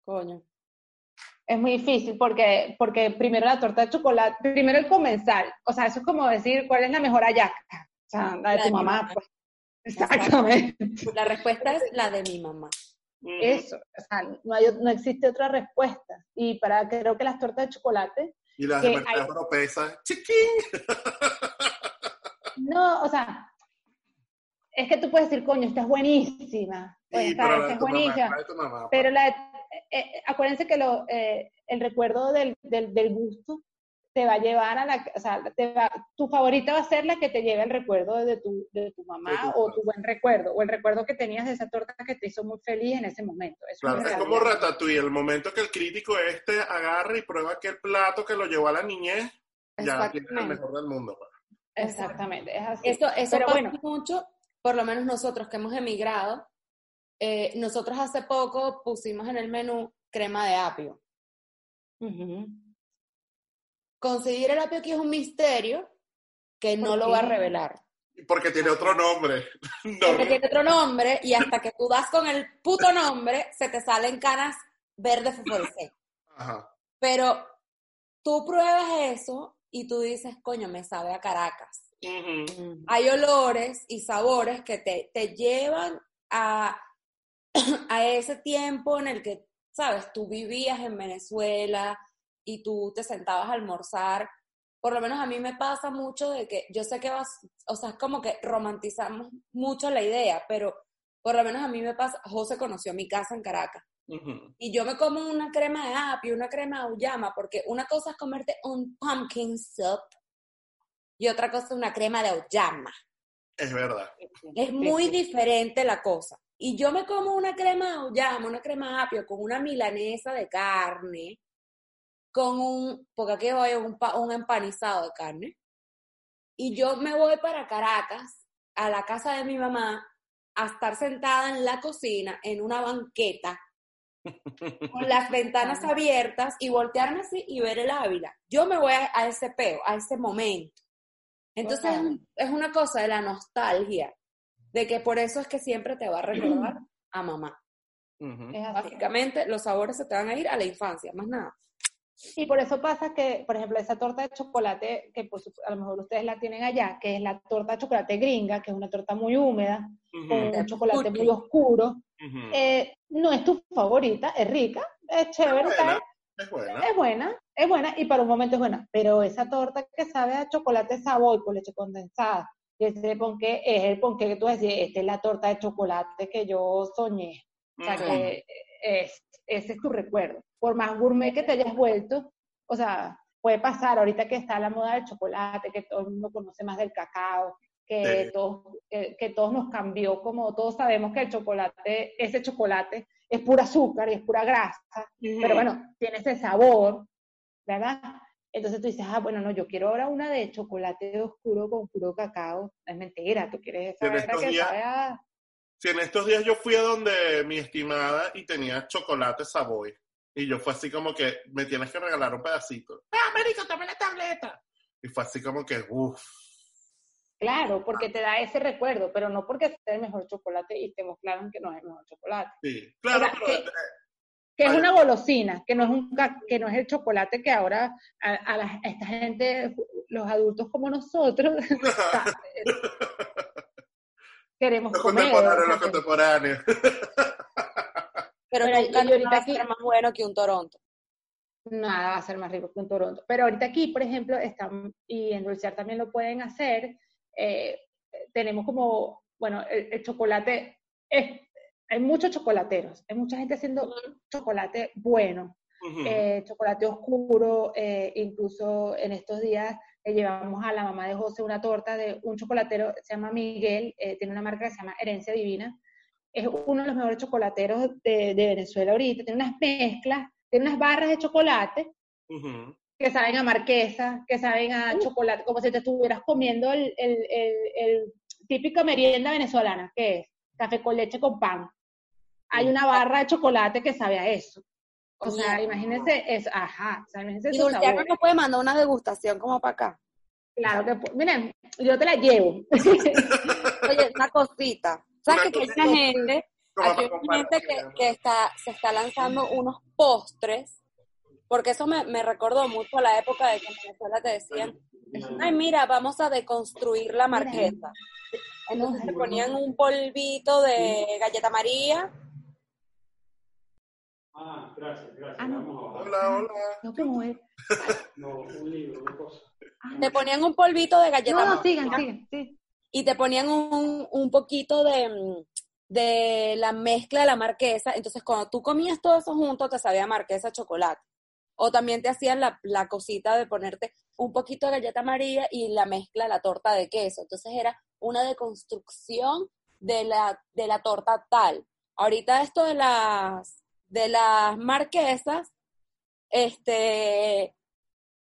Coño. Es muy difícil porque, porque primero la torta de chocolate, primero el comensal, o sea, eso es como decir cuál es la mejor ayaca, o sea, la de tu mamá. Pues. Exactamente. La respuesta es la de mi mamá. Eso, o sea, no, hay, no existe otra respuesta. Y para creo que las tortas de chocolate. Y las de mercado pesan, chiquín. No, o sea, es que tú puedes decir, coño, esta es buenísima. Pues, esta, es buenísima. Pues. pero la eh, eh, acuérdense que lo, eh, el recuerdo del, del, del, gusto te va a llevar a la, o sea, te va, tu favorita va a ser la que te lleve el recuerdo de tu, de tu mamá o tu buen recuerdo, o el recuerdo que tenías de esa torta que te hizo muy feliz en ese momento. es como Ratatouille, el momento que el crítico este agarra y prueba que el plato que lo llevó a la niñez, ya tiene el mejor del mundo. Pues. Exactamente, es así. Eso, eso Pero bueno. mucho, por lo menos nosotros que hemos emigrado, eh, nosotros hace poco pusimos en el menú crema de apio. Conseguir el apio aquí es un misterio que no lo va a revelar. Porque tiene otro nombre. Porque tiene otro nombre y hasta que tú das con el puto nombre, se te salen canas verdes fosforescentes. Pero tú pruebas eso y tú dices, coño, me sabe a Caracas. Hay olores y sabores que te, te llevan a, a ese tiempo en el que, sabes, tú vivías en Venezuela y tú te sentabas a almorzar. Por lo menos a mí me pasa mucho de que yo sé que vas, o sea, es como que romantizamos mucho la idea, pero por lo menos a mí me pasa, José conoció mi casa en Caracas y yo me como una crema de apio, una crema de auyama, porque una cosa es comerte un pumpkin soup y otra cosa es una crema de auyama. Es verdad. Es muy diferente la cosa. Y yo me como una crema auyama, una crema apio con una milanesa de carne, con un, porque aquí voy un, un empanizado de carne. Y yo me voy para Caracas, a la casa de mi mamá, a estar sentada en la cocina, en una banqueta, con las ventanas abiertas y voltearme así y ver el Ávila. Yo me voy a, a ese peo, a ese momento. Entonces es, un- es una cosa de la nostalgia, de que por eso es que siempre te va a recordar a mamá. Ujú. Es así. Básicamente los sabores se te van a ir a la infancia, más nada. Y por eso pasa que, por ejemplo, esa torta de chocolate, que a lo mejor ustedes la tienen allá, que es la torta de chocolate gringa, que es una torta muy húmeda, con un chocolate muy oscuro, eh, no es tu favorita, es rica, es chévere, Es buena. Es buena. es buena, es buena y para un momento es buena, pero esa torta que sabe a chocolate Savoy con leche condensada, y ese ponqué es el ponqué que tú decís, esta es la torta de chocolate que yo soñé. O sea, que es, ese es tu recuerdo. Por más gourmet que te hayas vuelto, o sea, puede pasar ahorita que está la moda del chocolate, que todo el mundo conoce más del cacao, que, Sí. todos, que, que todos nos cambió, como todos sabemos que el chocolate, ese chocolate es pura azúcar y es pura grasa, pero bueno, tiene ese sabor, ¿verdad? Entonces tú dices, ah, bueno, no, yo quiero ahora una de chocolate oscuro con puro cacao. Es mentira, tú quieres En saber estos que días- sabe a... Si en estos días yo fui a donde mi estimada y tenía chocolate Savoy. Y yo fue así como que, me tienes que regalar un pedacito. ¡Ah, América, tome la tableta! Y fue así como que, uff. Claro, porque te da ese recuerdo, pero no porque sea el mejor chocolate y estemos claros en que no es el mejor chocolate. Sí, claro, O sea, pero que- Que es una golosina, que no es, un, ca- que no es el chocolate que ahora a, a la- a esta gente, los adultos como nosotros, queremos los comer. contemporáneos, los contemporáneos. Pero Mira, nunca ahorita va a ser más bueno que un Toronto. nada va a ser más rico que un Toronto. Pero ahorita aquí, por ejemplo, están, y en Dulcear también lo pueden hacer, eh, tenemos como, bueno, el, el chocolate, es, hay muchos chocolateros, hay mucha gente haciendo chocolate bueno, eh, chocolate oscuro, eh, incluso en estos días le llevamos a la mamá de José una torta de un chocolatero, se llama Miguel, eh, tiene una marca que se llama Herencia Divina, es uno de los mejores chocolateros de, de Venezuela ahorita, tiene unas mezclas, tiene unas barras de chocolate que saben a marquesa, que saben a chocolate, como si te estuvieras comiendo el, el, el, el típica merienda venezolana, que es café con leche con pan. Hay una barra de chocolate que sabe a eso. O sea, Mierda. imagínense eso, ajá, o sea, imagínense Y sabores. no puede mandar una degustación como para acá. Claro que, miren, yo te la llevo. Oye, una cosita. ¿Sabes que hay una gente, aquí hay una gente que, está, se está lanzando unos postres, porque eso me, me recordó mucho a la época de que en Venezuela te decían, ay, mira, vamos a deconstruir la marquesa. Entonces te ponían un polvito de galleta María, Ah, gracias, gracias. Ah, no. Vamos a bajar. Hola, hola. No, como es. No, un libro, una cosa. te ponían un polvito de galleta No, no, sigan, sigan, sí. y te ponían un, un poquito de, de la mezcla de la marquesa. Entonces, cuando tú comías todo eso junto, te sabía marquesa chocolate. O también te hacían la, la cosita de ponerte un poquito de galleta María y la mezcla de la torta de queso. Entonces, era una deconstrucción de la, de la torta tal. Ahorita esto de las, de las marquesas, este,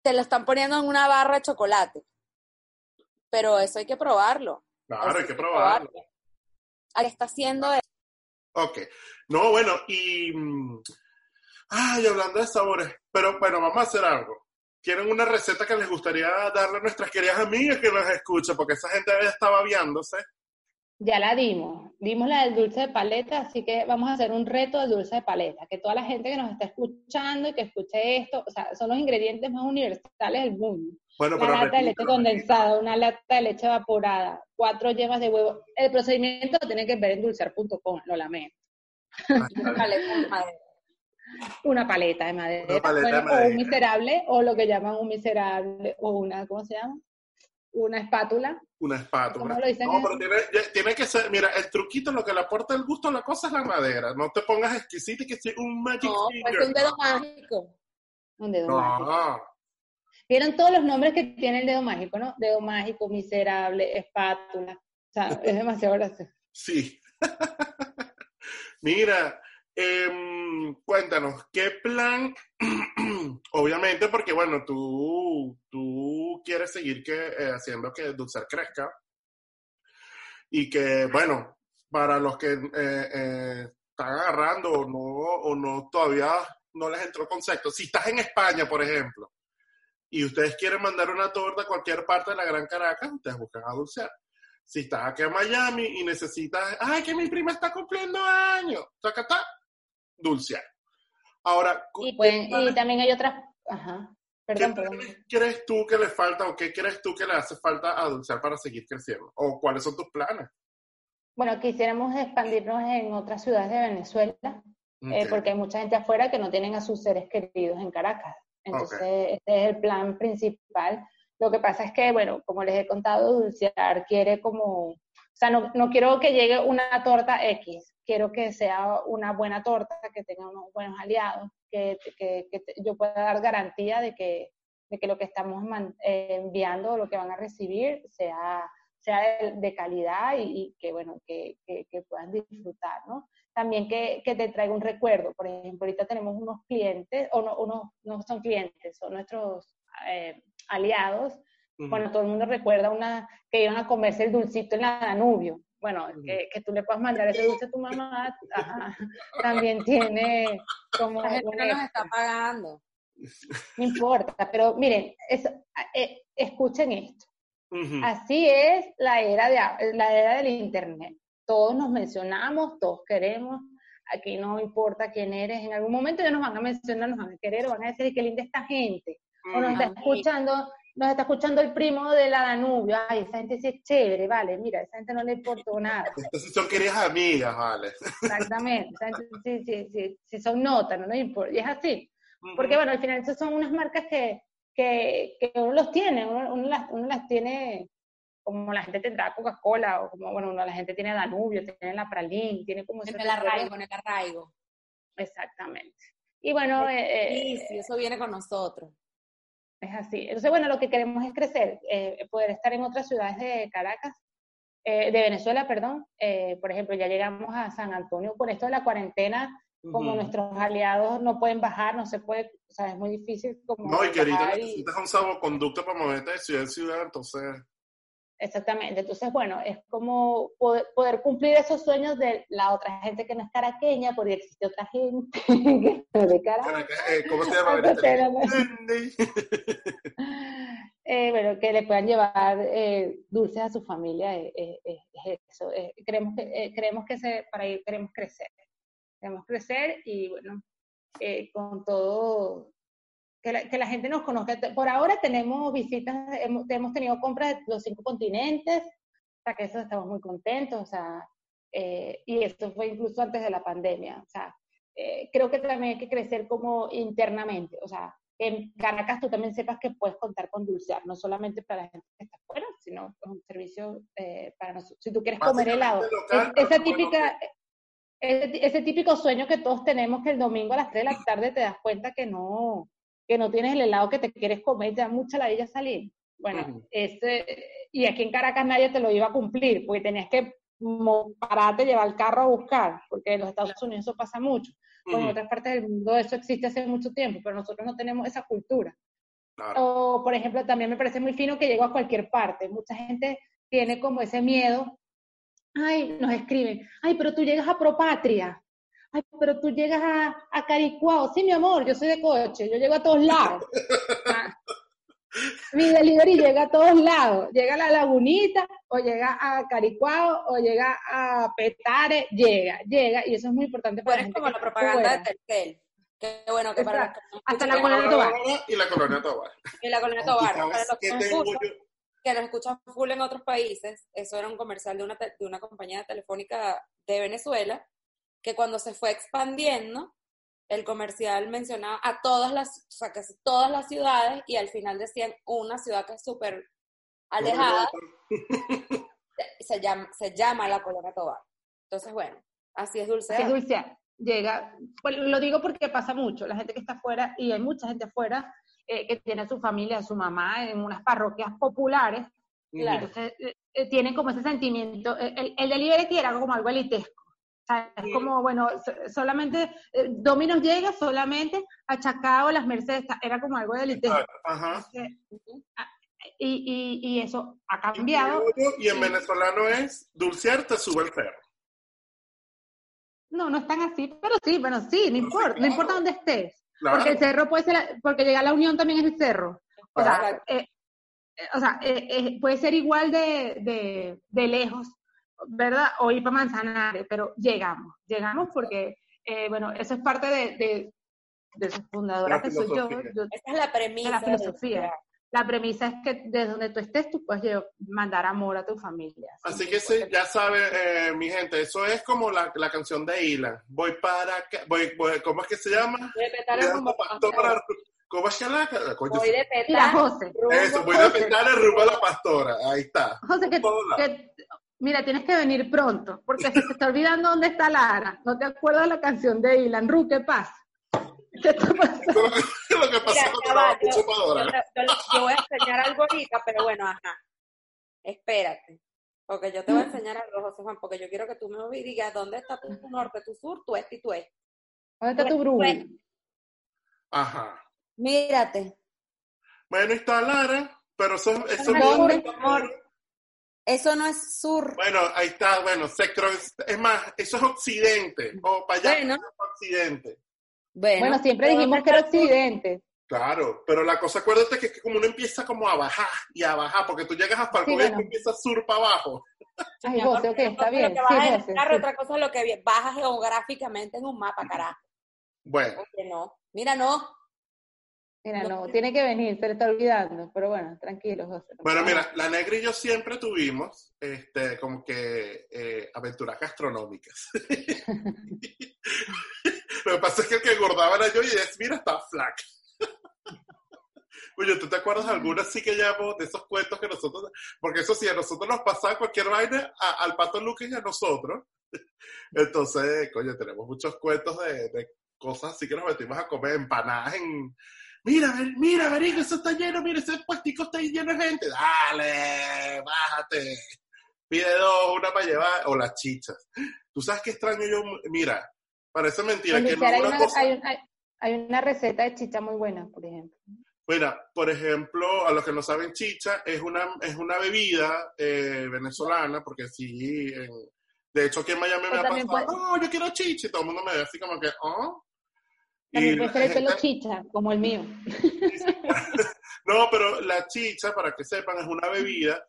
te lo están poniendo en una barra de chocolate. Pero eso hay que probarlo. Claro, Eso hay que probarlo. ¿Qué está haciendo eso? Ok. No, bueno, y. mm, Ay, hablando de sabores. Pero bueno, vamos a hacer algo. ¿Quieren una receta que les gustaría darle a nuestras queridas amigas que nos escuchen? Porque esa gente debe estar babiándose. Ya la dimos, dimos la del dulce de paleta, así que vamos a hacer un reto del dulce de paleta, que toda la gente que nos está escuchando y que escuche esto, o sea, son los ingredientes más universales del mundo. Bueno, Una lata de leche condensada, una lata de leche evaporada, cuatro yemas de huevo. El procedimiento lo tienen que ver en dulcear.com, lo lamento. Una paleta de madera. Una paleta de madera, Una paleta de bueno, o madera. un miserable, o lo que llaman un miserable, o una, ¿cómo se llama? Una espátula. Una espátula. ¿Cómo lo dicen No, en- pero tiene, tiene que ser, mira, el truquito, lo que le aporta el gusto a la cosa es la madera. No te pongas exquisito y que sea un magic No, finger. pues un dedo mágico. Un dedo mágico. Vieron todos los nombres que tiene el dedo mágico, ¿no? Dedo mágico, miserable, espátula. O sea, es demasiado gracioso. sí. mira, em, cuéntanos, ¿qué plan? Obviamente, porque bueno, tú, tú quieres seguir que, eh, haciendo que Dulcer crezca. Y que, bueno, para los que eh, eh, están agarrando o no, o no todavía no les entró concepto. Si estás en España, por ejemplo, y ustedes quieren mandar una torta a cualquier parte de la Gran Caracas, ustedes buscan a Dulcear. Si estás aquí en Miami y necesitas, ay, que mi prima está cumpliendo años, tacatá, Dulcear. Ahora, Y, ¿qué pueden- y planes- también hay otras. Ajá. ¿qué Perdón, perdón. planes crees tú que le falta o qué crees tú que le hace falta a Dulcear para seguir creciendo? ¿O cuáles son tus planes? Bueno, quisiéramos expandirnos en otras ciudades de Venezuela, eh, porque hay mucha gente afuera que no tienen a sus seres queridos en Caracas. Entonces, este es el plan principal. Lo que pasa es que, bueno, como les he contado, Dulcear quiere como, o sea, no, no quiero que llegue una torta X, quiero que sea una buena torta, que tenga unos buenos aliados, que, que- que yo pueda dar garantía de que, de que lo que estamos man- eh, enviando o lo que van a recibir sea, sea de, de calidad y, y que, bueno, que, que- puedan disfrutar, ¿no? También que, que te traiga un recuerdo. Por ejemplo, ahorita tenemos unos clientes, o no, unos, no son clientes, son nuestros eh, aliados. Ujú. Bueno, todo el mundo recuerda una que iban a comerse el dulcito en la Danubio. Bueno, que, que tú le puedas mandar ese dulce a tu mamá, ajá, también tiene como La gente un no nos extra. está pagando. No importa, pero miren, eso, eh, escuchen esto. Así es la era, de, la era del Internet. Todos nos mencionamos, todos queremos. Aquí no importa quién eres. En algún momento ya nos van a mencionar, nos van a querer, van a decir qué linda esta gente. O nos está escuchando, nos está escuchando el primo de la Danubio. Ay, esa gente sí es chévere, vale. Mira, esa gente no le importó nada. Estas sí son queridas amigas, vale. Exactamente. Esa gente sí, sí, sí, sí son notas, no les importa. Y es así. Porque bueno, al final esas son unas marcas que, que, que uno los tiene, uno, uno las, uno las tiene como la gente tendrá Coca-Cola, o como, bueno, uno, la gente tiene Danubio, tiene la Pralín, tiene como En el arraigo, en el arraigo. Exactamente. Y bueno, eh, Sí, eh, sí, eso viene con nosotros. Es así. Entonces, bueno, lo que queremos es crecer, eh, poder estar en otras ciudades de Caracas, eh, de Venezuela, perdón. Eh, por ejemplo, ya llegamos a San Antonio por esto de la cuarentena, como nuestros aliados no pueden bajar, no se puede, o sea, es muy difícil como No, y que ahorita necesitas un salvoconducto para moverte de ciudad en ciudad, entonces. Exactamente. Entonces, bueno, es como poder, poder cumplir esos sueños de la otra gente que no es caraqueña, porque existe otra gente que no es de Caracas. eh, ¿Cómo se llama? Eh, bueno, que le puedan llevar eh, dulces a su familia, eh, eh, eh, es eso. creemos que, eh, creemos que se, para ir queremos crecer. Queremos crecer y, bueno, eh, con todo, que la, que la gente nos conozca. Por ahora tenemos visitas, hemos, hemos tenido compras de los cinco continentes, o sea, que eso estamos muy contentos, o sea, eh, y esto fue incluso antes de la pandemia, o sea, eh, creo que también hay que crecer como internamente, o sea, en Caracas tú también sepas que puedes contar con Dulcear, no solamente para la gente que está afuera, sino es un servicio eh, para nosotros. Si tú quieres comer helado, local, es- esa típica, ese, ese típico sueño que todos tenemos que el domingo a las 3 de la tarde te das cuenta que no, que no tienes el helado que te quieres comer y te da mucha ladilla salir. Bueno, este, y aquí en Caracas nadie te lo iba a cumplir, porque tenías que pararte, llevar el carro a buscar, porque en los Estados Unidos eso pasa mucho. Pues en Ujú, otras partes del mundo eso existe hace mucho tiempo, pero nosotros no tenemos esa cultura. claro. O, por ejemplo, también me parece muy fino que llego a cualquier parte. Mucha gente tiene como ese miedo. Ay, nos escriben, ay, pero tú llegas a Propatria. Ay, pero tú llegas a, a Caricuao. Sí, mi amor, yo soy de coche, yo llego a todos lados. Ah, Mi delivery llega a todos lados. Llega a La Lagunita, o llega a Caricuao, o llega a Petare, llega, llega, y eso es muy importante para eres gente como que la propaganda de fuera. Telcel. Qué bueno que para los que Hasta la Colonia Tobar. Y la colonia Tobar. y la Colonia ¿Tú Tobar. Para los que yo? que nos escuchan full en otros países, eso era un comercial de una, de una compañía telefónica de Venezuela, que cuando se fue expandiendo, el comercial mencionaba a todas las, o sea, casi todas las ciudades y al final decían una ciudad que es súper alejada, se llama, se llama la Colonia Tobar. Entonces, bueno, así es Dulce. Así es dulce. Llega, lo digo porque pasa mucho, la gente que está afuera, y hay mucha gente afuera eh, que tiene a su familia, a su mamá en unas parroquias populares, Claro. entonces eh, eh, tienen como ese sentimiento, el, el delivery era como algo elitesco, es Sí. como, bueno, so- solamente, eh, Domino's llega solamente a Chacao, Las Mercedes, era como algo de. Ajá. Entonces, ah, y, y, y eso ha cambiado. y en venezolano es dulcear te sube el cerro. No, no están así, pero sí, bueno, sí, no sí, importa, claro. no importa dónde estés. Claro. Porque el cerro puede ser, porque llegar a la Unión también es el cerro. O sea, Claro. eh, eh, o sea eh, eh, puede ser igual de, de, de lejos, ¿verdad? O ir para Manzanares, pero llegamos, llegamos porque, eh, bueno, eso es parte de, de, de su fundadora La que soy yo, Esa es la premisa. de la de filosofía. La premisa es que desde donde tú estés, tú puedes llevar- mandar amor a tu familia. Así que sí, ya sabe, eh, mi gente, eso es como la, la canción de Ilan. Voy para acá, voy, voy- ¿cómo es que se llama? De petar pastora, ¿Cómo es que la? Coño, Voy de Mira, petar Eso, voy a pintar el rumbo a la pastora. Ahí está. José, que, que- mira, tienes que venir pronto, porque se te está olvidando dónde está Lara. ¿No te acuerdas de la canción de Ilan? Ru, ¿qué pasa? ¿Qué te pasa? Eso es lo que pasó Mira, yo- chupadora. Yo, yo- yo voy a enseñar algo ahorita, pero bueno, ajá. Espérate. Porque yo te voy a enseñar algo, José Juan, porque yo quiero que tú me digas dónde está tu norte, tu sur, tu este y tu este. ¿Dónde está tu Bru? Pues, Ajá. Mírate. Bueno, está Lara, pero eso, eso ¿Dónde, es-? Eso no es sur. Bueno, ahí está, bueno, sector, es más, eso es occidente, o para allá, Bueno. occidente. Bueno, Bueno, siempre ¿dónde dijimos que era occidente. Claro, pero la cosa, acuérdate que es que como uno empieza como a bajar y a bajar, porque tú llegas hasta el Sí, bueno. y empiezas sur para abajo. Ay, José, ok, está pero bien. en carro, sí. otra cosa es lo que baja geográficamente en un mapa, carajo. Bueno, Oye, no. Mira, no. Mira, no. no, tiene que venir, se le está olvidando. Pero bueno, tranquilo, José. no bueno, mira, la negra y yo siempre tuvimos, este, como que eh, aventuras gastronómicas. Lo que pasa es que el que engordaba era yo y es, mira, está flaca. Oye, ¿tú te acuerdas de alguna así que llamo de esos cuentos que nosotros, porque eso sí, a nosotros nos pasaba cualquier vaina a- al pato Lucas y a nosotros. Entonces, coño, tenemos muchos cuentos de, de cosas así que nos metimos a comer empanadas en... Mira, ver- mira, marico, eso está lleno, mira, ese puestico está lleno de gente. Dale, bájate. Pide dos, una para llevar, o las chichas. ¿Tú sabes qué extraño yo? Mira, parece mentira En que no hay, una cosa... hay, un- hay- hay una receta de chicha muy buena, por ejemplo. Mira, por ejemplo, a los que no saben chicha, es una, es una bebida eh, venezolana, porque sí, en- de hecho aquí en Miami me ha pasado, puede- oh, yo quiero chicha, y todo el mundo me ve así como que, oh. También puede ser el pelo chicha, como el mío. no, pero la chicha, para que sepan, es una bebida,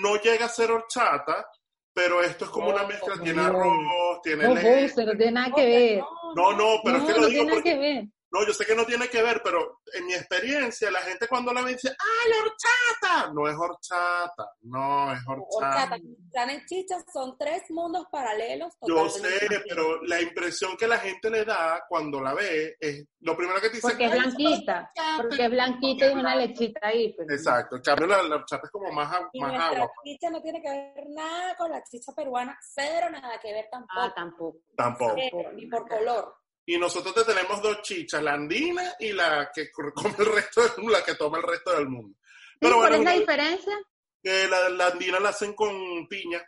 no llega a ser horchata, pero esto es como una No, mezcla, no. tiene arroz, tiene No, leche. No tiene nada que ver. No, no, pero no, es que no lo tiene digo nada que ver. No, yo sé que no tiene que ver, pero en mi experiencia, la gente cuando la ve dice, ¡ah, la horchata! No es horchata, no es horchata. Horchata, y chicha son tres mundos paralelos. Yo sé, pero la impresión que la gente le da cuando la ve es, lo primero que te dice Porque es "Ay, blanquita. horchata". Porque es blanquita y una lechita ahí. pues. pero- Exacto, en cambio la, la horchata es como más, a- Y más agua. chicha no tiene que ver nada con la chicha peruana, cero nada que ver tampoco. Ah, tampoco. Tampoco. Cero, ni por color. Y nosotros te tenemos dos chichas, la andina y la que come el resto del mundo, la que toma el resto del mundo. Pero ¿Cuál bueno, es la diferencia? que la, la andina la hacen con piña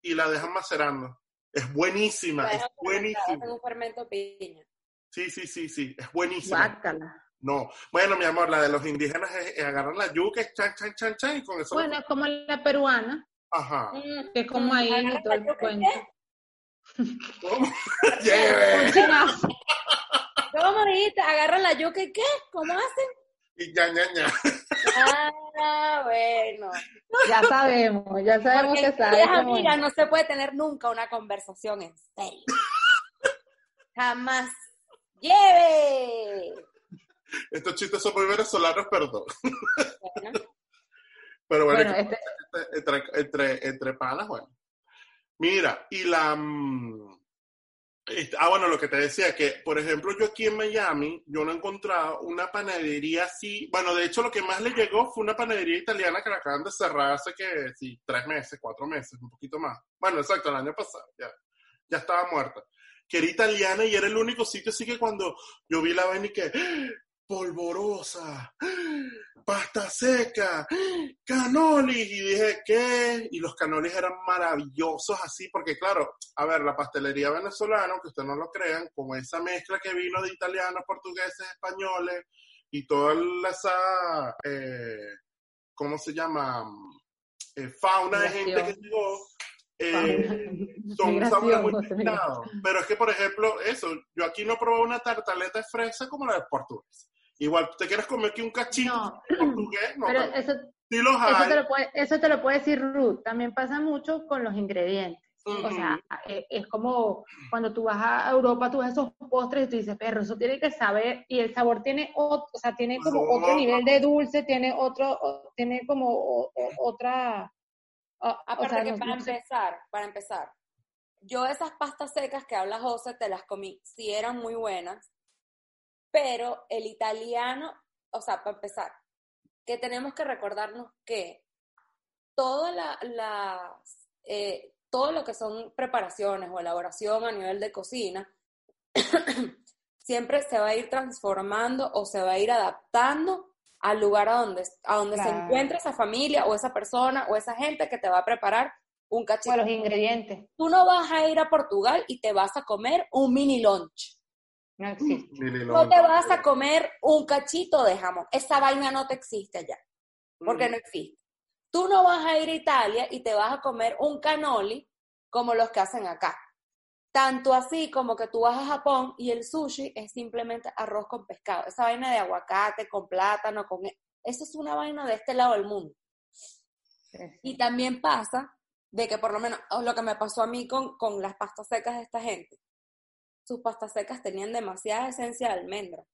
y la dejan macerando. Es buenísima, es buenísima. En un fermento piña. Sí, sí, sí, sí, es buenísima. Guácala. No, bueno, mi amor, la de los indígenas es, es agarran la yuca, es chan, chan, chan, chan, y con eso... Bueno, es como la peruana, Ajá. Mm, que es como mm, ahí y todo el cuento. ¿Cómo? Chinazo. ¿Cómo dijiste? ¿Agarran la yuca y qué? ¿Cómo hacen? Y ña, ña, ña. Ah, bueno. Ya sabemos, ya sabemos Porque que sabes. amigas no se puede tener nunca una conversación en serio. Jamás. ¡Lleve! Estos chistes son muy venezolanos, perdón. Bueno, Pero bueno, Bueno, este, entre, entre, entre panas, bueno. Mira, y la... mm, este, ah, bueno, lo que te decía, que por ejemplo yo aquí en Miami, yo no he encontrado una panadería así, bueno, de hecho lo que más le llegó fue una panadería italiana que la acaban de cerrar hace que, sí, tres meses, cuatro meses, un poquito más. Bueno, exacto, el año pasado, ya, ya estaba muerta. Que era italiana y era el único sitio así que cuando yo vi la vaina y que. Polvorosa, pasta seca, canolis. Y dije, ¿qué? Y los canolis eran maravillosos así, porque claro, a ver, la pastelería venezolana, aunque ustedes no lo crean, como esa mezcla que vino de italianos, portugueses, españoles y toda esa, eh, ¿cómo se llama? Eh, fauna de gente que llegó. eh, son sabores muy. Pero es que, por ejemplo, eso, yo aquí no probé una tartaleta de fresa como la de portugués. Igual, ¿te quieres comer aquí un cachito No. portugués? No, pero pero eso, sí los eso, te lo puede, eso te lo puede decir Ruth. También pasa mucho con los ingredientes. O sea, eh, es como cuando tú vas a Europa, tú ves esos postres y tú dices, perro, eso tiene que saber, y el sabor tiene otro, o sea, tiene como No. otro nivel de dulce, tiene otro, o- tiene como o- o- otra, o- o aparte sea, que no- para empezar, para empezar, yo esas pastas secas que habla José te las comí, sí eran muy buenas, pero el italiano, o sea, para empezar, que tenemos que recordarnos que toda la, las, eh, todo lo que son preparaciones o elaboración a nivel de cocina, siempre se va a ir transformando o se va a ir adaptando al lugar a donde, a donde se Claro. encuentre esa familia o esa persona o esa gente que te va a preparar un cachito. o los ingredientes, Tú no vas a ir a Portugal y te vas a comer un mini lunch. No existe. Mili No te vas a comer un cachito de jamón. Esa vaina no te existe allá, porque Mm. no existe. Tú no vas a ir a Italia y te vas a comer un canoli como los que hacen acá. Tanto así como que tú vas a Japón y el sushi es simplemente arroz con pescado. Esa vaina de aguacate, con plátano, con... e, Eso es una vaina de este lado del mundo. Y también pasa de que por lo menos lo que me pasó a mí con, con las pastas secas de esta gente, sus pastas secas tenían demasiada esencia de almendra.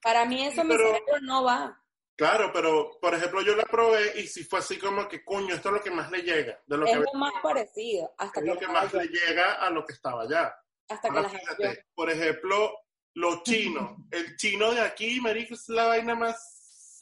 Para mí eso Sí, mi cerebro no va. Claro, pero por ejemplo yo la probé y si fue así como que, coño, esto es lo que más le llega, de lo Es que, lo más parecido hasta es que, lo que más le llega a lo que estaba allá. hasta que las fíjate, por ejemplo, los chinos. El chino de aquí, marico, es la vaina más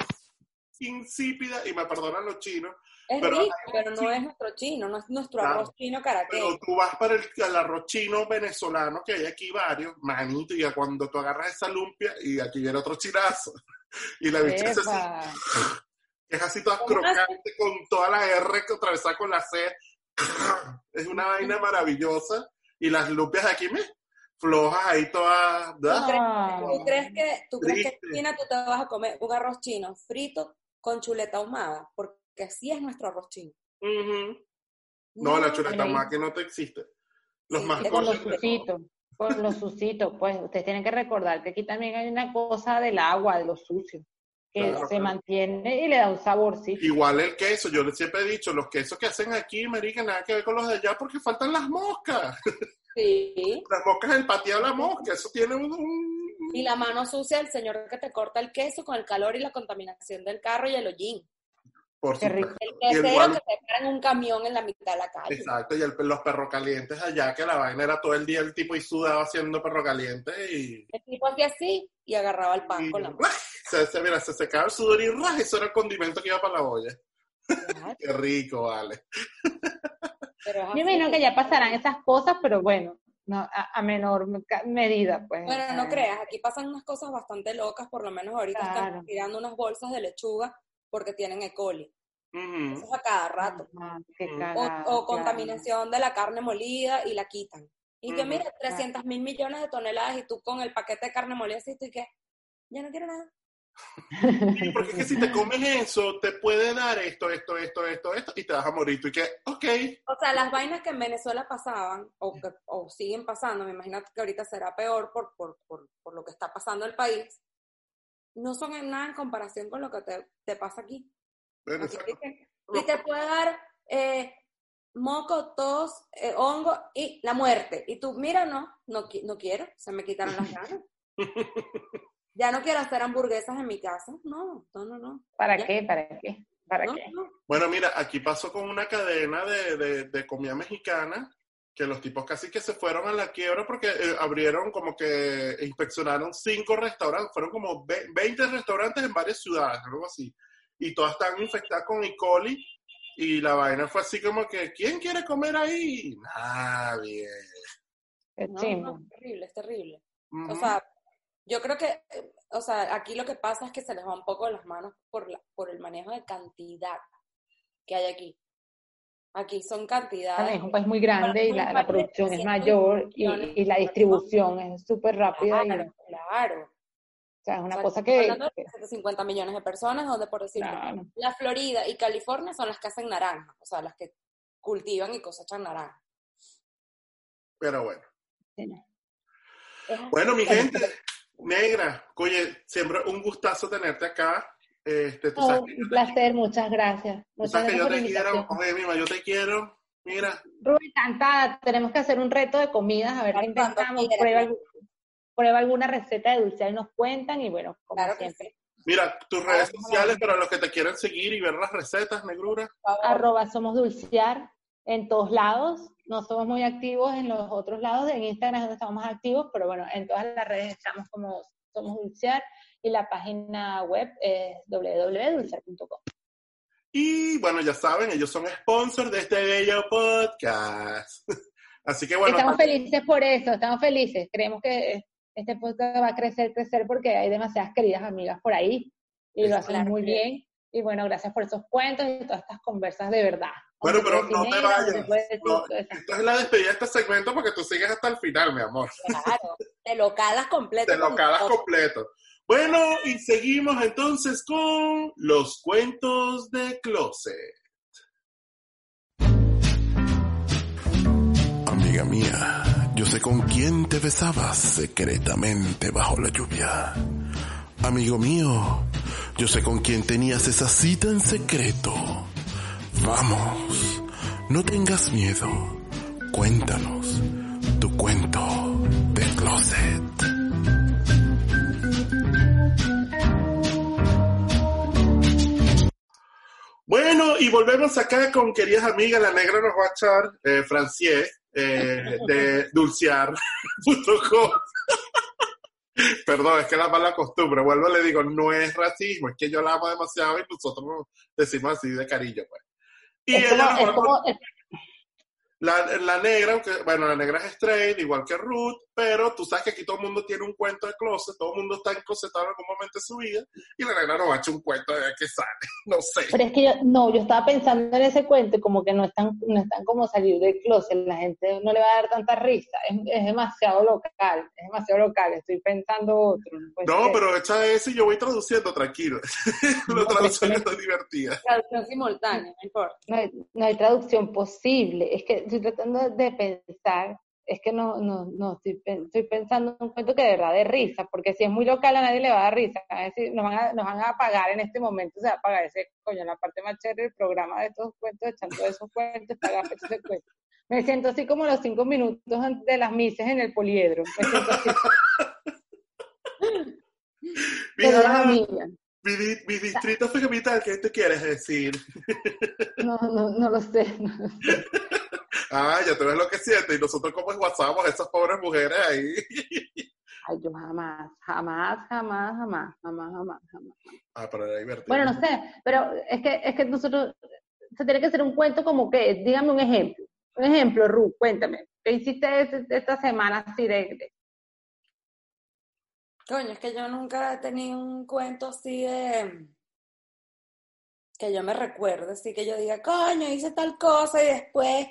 insípida, y me perdonan los chinos, Es pero rico, pero no es nuestro chino, no es nuestro Claro. arroz chino pero caraqueño. tú vas para el, el arroz chino venezolano, que hay aquí varios, manito, y cuando tú agarras esa lumpia, y aquí viene otro chinazo, y la bicha es así, es así toda crocante, con toda la R que atravesada con la C, es una vaina maravillosa, y las lumpias de aquí, me flojas ahí todas, ¿verdad? Ah. ¿Tú crees que, tú crees que en. China tú te vas a comer un arroz chino frito con chuleta ahumada? Porque así es nuestro arroz chino. No, la chuleta que no te existe. Los Sí, más con los sucitos, con los sucitos, pues ustedes tienen que recordar que aquí también hay una cosa del agua, de los sucios, que Claro, se claro. mantiene y le da un saborcito. Igual el queso, yo les siempre he dicho, los quesos que hacen aquí, marica, nada que ver con los de allá porque faltan las moscas. Sí. Las moscas, el pateado de la mosca, eso tiene un... un- Y la mano sucia del señor que te corta el queso con el calor y la contaminación del carro y el hollín. Por rico. supuesto. El quesero guano- que te para en un camión en la mitad de la calle. Exacto, y el- los perros calientes allá, que la vaina era todo el día el tipo y sudado haciendo perro caliente y... El tipo hacía así y agarraba el pan y- con la mano. se, se, mira, se secaba el sudor y ¡ras! eso era el condimento que iba para la olla. Claro, Qué rico, vale. Yo imagino que ya pasarán esas cosas, pero bueno, no, a, a menor medida, pues. Bueno, no Eh, creas, aquí pasan unas cosas bastante locas, por lo menos ahorita están tirando unas bolsas de lechuga porque tienen E. coli. Ujú. Eso es a cada rato. qué Mm. O, o claro. contaminación de la carne molida y la quitan. Y que mira, 300 mil millones de toneladas y tú con el paquete de carne molida así, tú y que ya no quiero nada. Sí, porque es que si te comes eso, te puede dar esto, esto, esto, esto, esto, y te vas a morir. Tú y que, ok, O sea, las vainas que en Venezuela pasaban, o, que, o siguen pasando, me imagino que ahorita será peor por, por, por, por lo que está pasando en el país, no son en nada en comparación con lo que te, te pasa aquí. Te- y te puede dar eh, moco, tos, eh, hongo y la muerte. Y tú, mira, no, no, no quiero, se me quitaron las ganas. Ya no quiero hacer hamburguesas en mi casa. No, no, no, no. ¿Para Ya. qué? ¿Para qué? ¿Para No, qué? no. Bueno, mira, aquí pasó con una cadena de, de- de comida mexicana que los tipos casi que se fueron a la quiebra porque eh, abrieron como que inspeccionaron cinco restaurantes, fueron como ve- 20 restaurantes en varias ciudades, algo así. Y todas están infectadas con E. coli y la vaina fue así como que, ¿quién quiere comer ahí? Nadie. Qué No, es terrible, es terrible. O sea, yo creo que, o sea, aquí lo que pasa es que se les va un poco de las manos por, la, por el manejo de cantidad que hay aquí. Aquí son cantidades. También es un país muy grande y la, la producción es 300 mayor y, y la distribución es súper rápida. Y, o Claro, claro. sea, es una O sea, cosa estamos que... hablando de 150 millones de personas, donde por decirlo, Claro. la Florida y California son las que hacen naranja, o sea, las que cultivan y cosechan naranja. Pero bueno. Sí, no. Bueno, mi gente, negra, oye, siempre un gustazo tenerte acá. Este, tú Oh, sabes que, un placer, muchas gracias. Muchas sabes que gracias yo por la te quiero. invitación. Oye, mima, yo te quiero. Mira, Rubén, encantada. Tenemos que hacer un reto de comidas, a ver qué intentamos. Prueba, prueba alguna receta de dulce y nos cuentan y bueno, como Claro siempre. sí. mira, tus redes sociales para los que te quieren seguir y ver las recetas, negrura. Arroba somos dulcear en todos lados. No somos muy activos en los otros lados. En Instagram estamos más activos, pero bueno, en todas las redes estamos como somos dulcear y la página web es www.dulcear.com. Y bueno, ya saben, ellos son sponsors de este bello podcast. Así que bueno, estamos felices por eso, estamos felices. Creemos que este podcast va a crecer, crecer porque hay demasiadas queridas amigas por ahí y lo hacen muy bien. Y bueno, gracias por esos cuentos y todas estas conversas de verdad. Bueno, pero no te vayas. No. Esta es la despedida de este segmento porque tú sigues hasta el final, mi amor. Claro, te lo calas completo. Te lo calas completo. Bueno, y seguimos entonces con los cuentos de closet. Amiga mía, yo sé con quién te besabas secretamente bajo la lluvia. Amigo mío, yo sé con quién tenías esa cita en secreto. Vamos, no tengas miedo. Cuéntanos tu cuento de closet. Bueno, y volvemos acá con queridas amigas. La negra nos va a echar eh, Francier eh, de dulcear.com. Perdón, es que la mala costumbre. Vuelvo y le digo, no es racismo, es que yo la amo demasiado y nosotros nos decimos así de cariño, pues. Y Es ella como, nos es va a como- es- La, la negra, aunque, bueno, la negra es straight, igual que Ruth, pero tú sabes que aquí todo el mundo tiene un cuento de closet, todo el mundo está enclosetado en algún momento de su vida, y la negra nos va a echar un cuento de que sale, no sé. Pero es que yo, no, yo estaba pensando en ese cuento y como que no están, no están como salir del closet, la gente no le va a dar tanta risa, es, es demasiado local, es demasiado local, estoy pensando otro. No, pero echa ese y yo voy traduciendo, tranquilo. la No, traducción está divertida. Traducción simultánea, no importa. no hay, no hay traducción posible. Es que estoy tratando de pensar, es que no, no, no, estoy, estoy pensando en un cuento que de verdad de risa, porque si es muy local a nadie le va a dar risa. A decir, nos van a, nos van a pagar en este momento, se va a pagar ese coño, la parte más chévere del programa de estos cuentos, echando esos cuentos, pagar de cuentos. Me siento así como los cinco minutos de las mises en el poliedro. Me siento así. Mira, amigas. Mi, mi distrito capital, ¿qué te quieres decir? No, no, no lo sé. no lo sé. Ah, ya te ves lo que sientes, y nosotros como WhatsApp a esas pobres mujeres ahí. Ay, yo jamás, jamás, jamás, jamás, jamás, jamás, jamás. Ah, pero era divertido. Bueno, no sé, pero es que, es que nosotros, se tiene que hacer un cuento como que, dígame un ejemplo. Un ejemplo, Ru, cuéntame. ¿Qué hiciste este- esta semana así de, de- Coño, es que yo nunca he tenido un cuento así de que yo me recuerde, así que yo diga, coño, hice tal cosa y después,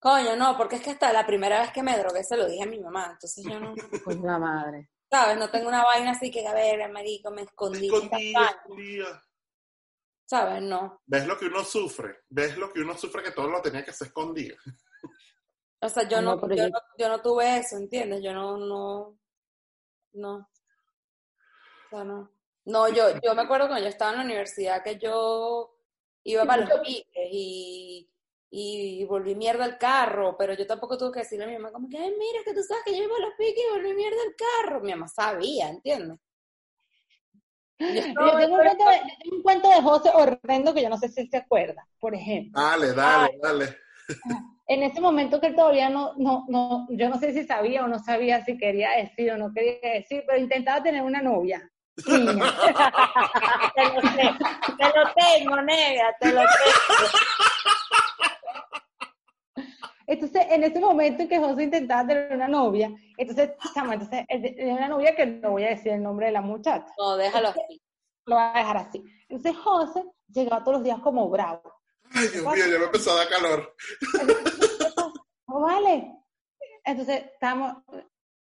coño, no, porque es que hasta la primera vez que me drogué se lo dije a mi mamá, entonces yo no, Pues la madre. ¿sabes? No tengo una vaina así que, a ver, me digo, me escondí. ¿Sabes? No. ¿Ves lo que uno sufre? ¿Ves lo que uno sufre que todo lo tenía que ser escondido? O sea, yo No, no, pero yo yo- no, yo no tuve eso, ¿entiendes? Yo no, no, no. O sea, no. No, yo, yo me acuerdo cuando yo estaba en la universidad que yo iba para los piques y, y volví mierda al carro, pero yo tampoco tuve que decirle a mi mamá como que, ay, mira, que tú sabes que yo iba a los piques y volví mierda al carro. Mi mamá sabía, ¿entiendes? Yo tengo, un cuento de, yo tengo un cuento de José horrendo que yo no sé si él se acuerda. Por ejemplo, Dale, dale, dale. En ese momento que él todavía no, no, no, yo no sé si sabía o no sabía si quería decir o no quería decir, pero intentaba tener una novia. Niña. te lo sé, te lo tengo, negra, te lo tengo. Entonces, en ese momento en que José intentaba tener una novia, entonces, chama, entonces, una novia que no voy a decir el nombre de la muchacha, No, déjalo así. lo voy a dejar así. Entonces, José llegaba todos los días como bravo. Ay, Dios mío, ya me empezó a dar calor. No vale. Entonces, estamos,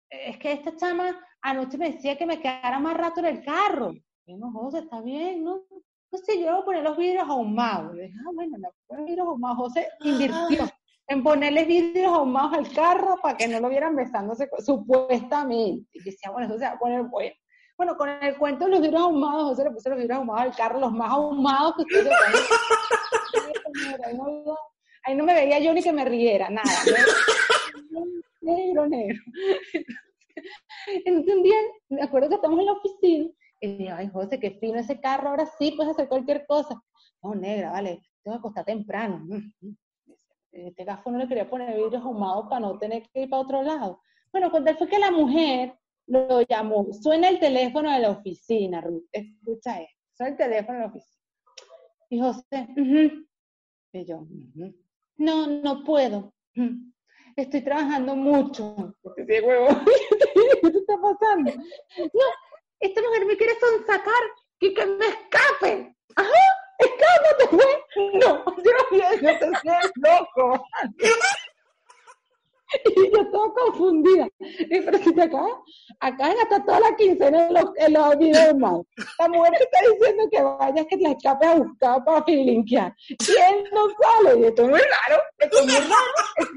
es que esta chama anoche me decía que me quedara más rato en el carro. Bueno, José, está bien, ¿no? Entonces yo voy a poner los vidrios ahumados. Le dije, ah, bueno, le voy a poner vidrios ahumados. José invirtió en ponerle vidrios ahumados al carro para que no lo vieran besándose, supuestamente. Y decía, bueno, eso se va a poner bueno. Bueno, con el cuento de los vidrios ahumados, José le puso los vidrios ahumados al carro, los más ahumados que ustedes ahí no, ahí no me veía yo ni que me riera, nada. Negro, negro. Entonces un día, me acuerdo que estamos en la oficina, y digo, ay, José, qué fino ese carro, ahora sí puedes hacer cualquier cosa. No, negra, vale, tengo que acostar temprano. Este gafo no le quería poner vidrios ahumados para no tener que ir para otro lado. Bueno, cuando fue que la mujer lo llamó, suena el teléfono de la oficina, Ruth, escucha esto, suena el teléfono de la oficina. Y José, ujú. y yo, no, no puedo. Estoy trabajando mucho. ¿Qué te está pasando? No, esta mujer me quiere sonsacar, que, que me escape. Ajá, escápate, güey. No, Dios mío, yo te seas loco. Y yo toda confundida. Y, pero si te acá, acá está toda la quincena en los, en los videos más. La mujer te está diciendo que vayas, que te escapes a buscar para filinquear. Y él no sale. Y esto es muy raro. Esto es muy raro.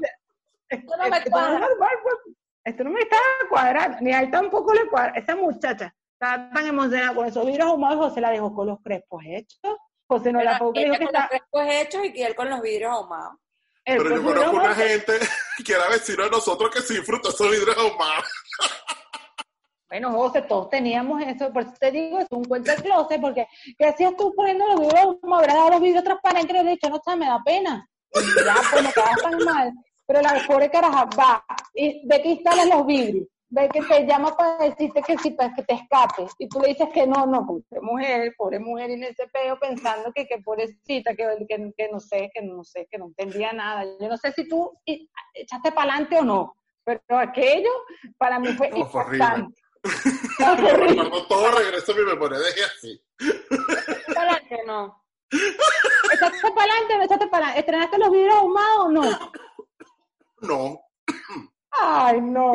Esto, no me cuadra. pues. Esto no me está cuadrando. Ni a él tampoco le cuadra. Esa muchacha estaba tan emocionada con esos vidrios ahumados. José la dejó con los crespos hechos. José no la Pero ella que con los está. crespos hechos y que él con los vidrios ahumados. Pero yo con conozco una gente que era vecino de nosotros que sí disfruta esos vidrios ahumados. Bueno, José, todos teníamos eso, por eso te digo, es un cuento de closet, porque ¿qué hacías tú poniendo los vidrios? Me habrás dado los vidrios transparentes, le he dicho, no, me da pena. Y ya, pues me quedas tan mal. Pero la pobre caraja va, y ve que instalas los vidrios, ve que te llama para decirte que sí, para que te escapes, y tú le dices que no, no, pobre mujer, pobre mujer en ese peo pensando que, que pobrecita, que, que, que no sé, que no sé, que no entendía nada. Yo no sé si tú echaste para adelante o no, pero aquello para mí fue No, recuerdo todo, regreso a mi memoria, dejé así. Para que no. ¿Echaste para adelante o no echaste para adelante? ¿Estrenaste los vidrios ahumados o no? No, Ay, no.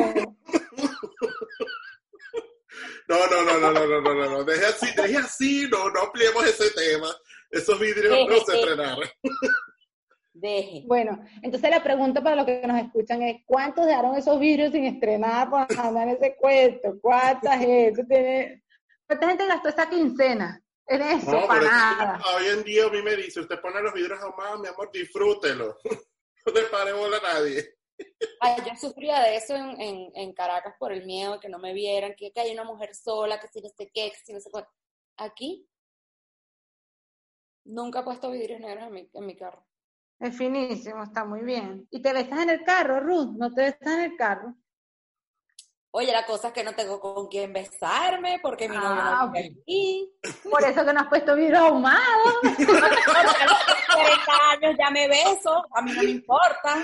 no, no, no, no, no, no, no, no, no, dejé así, dejé así, no, no ampliemos ese tema. Esos vidrios no se estrenaron. Deje. Bueno, entonces la pregunta para los que nos escuchan es, ¿cuántos dejaron esos vidrios sin estrenar por andar en ese cuento? ¿Cuánta gente tiene? ¿Cuánta gente gastó esa quincena en eso? No, para pero es que nada. hoy en día a mí me dice, usted pone los vidrios ahumados, mi amor, disfrútelo. No le pare bola a nadie. Ay, yo sufría de eso en, en, en Caracas por el miedo de que no me vieran, que, que hay una mujer sola, que si no sé qué, que si no sé cuál. Aquí nunca he puesto vidrios negros en mi, en mi carro. Es finísimo, está muy bien. ¿Y te besas en el carro, Ruth? ¿No te besas en el carro? Oye, la cosa es que no tengo con quién besarme porque mi novio Ah, no vive ok. aquí. Por eso que no has puesto vidrios ahumados. Porque a los 40 años ya me beso, a mí no me importa.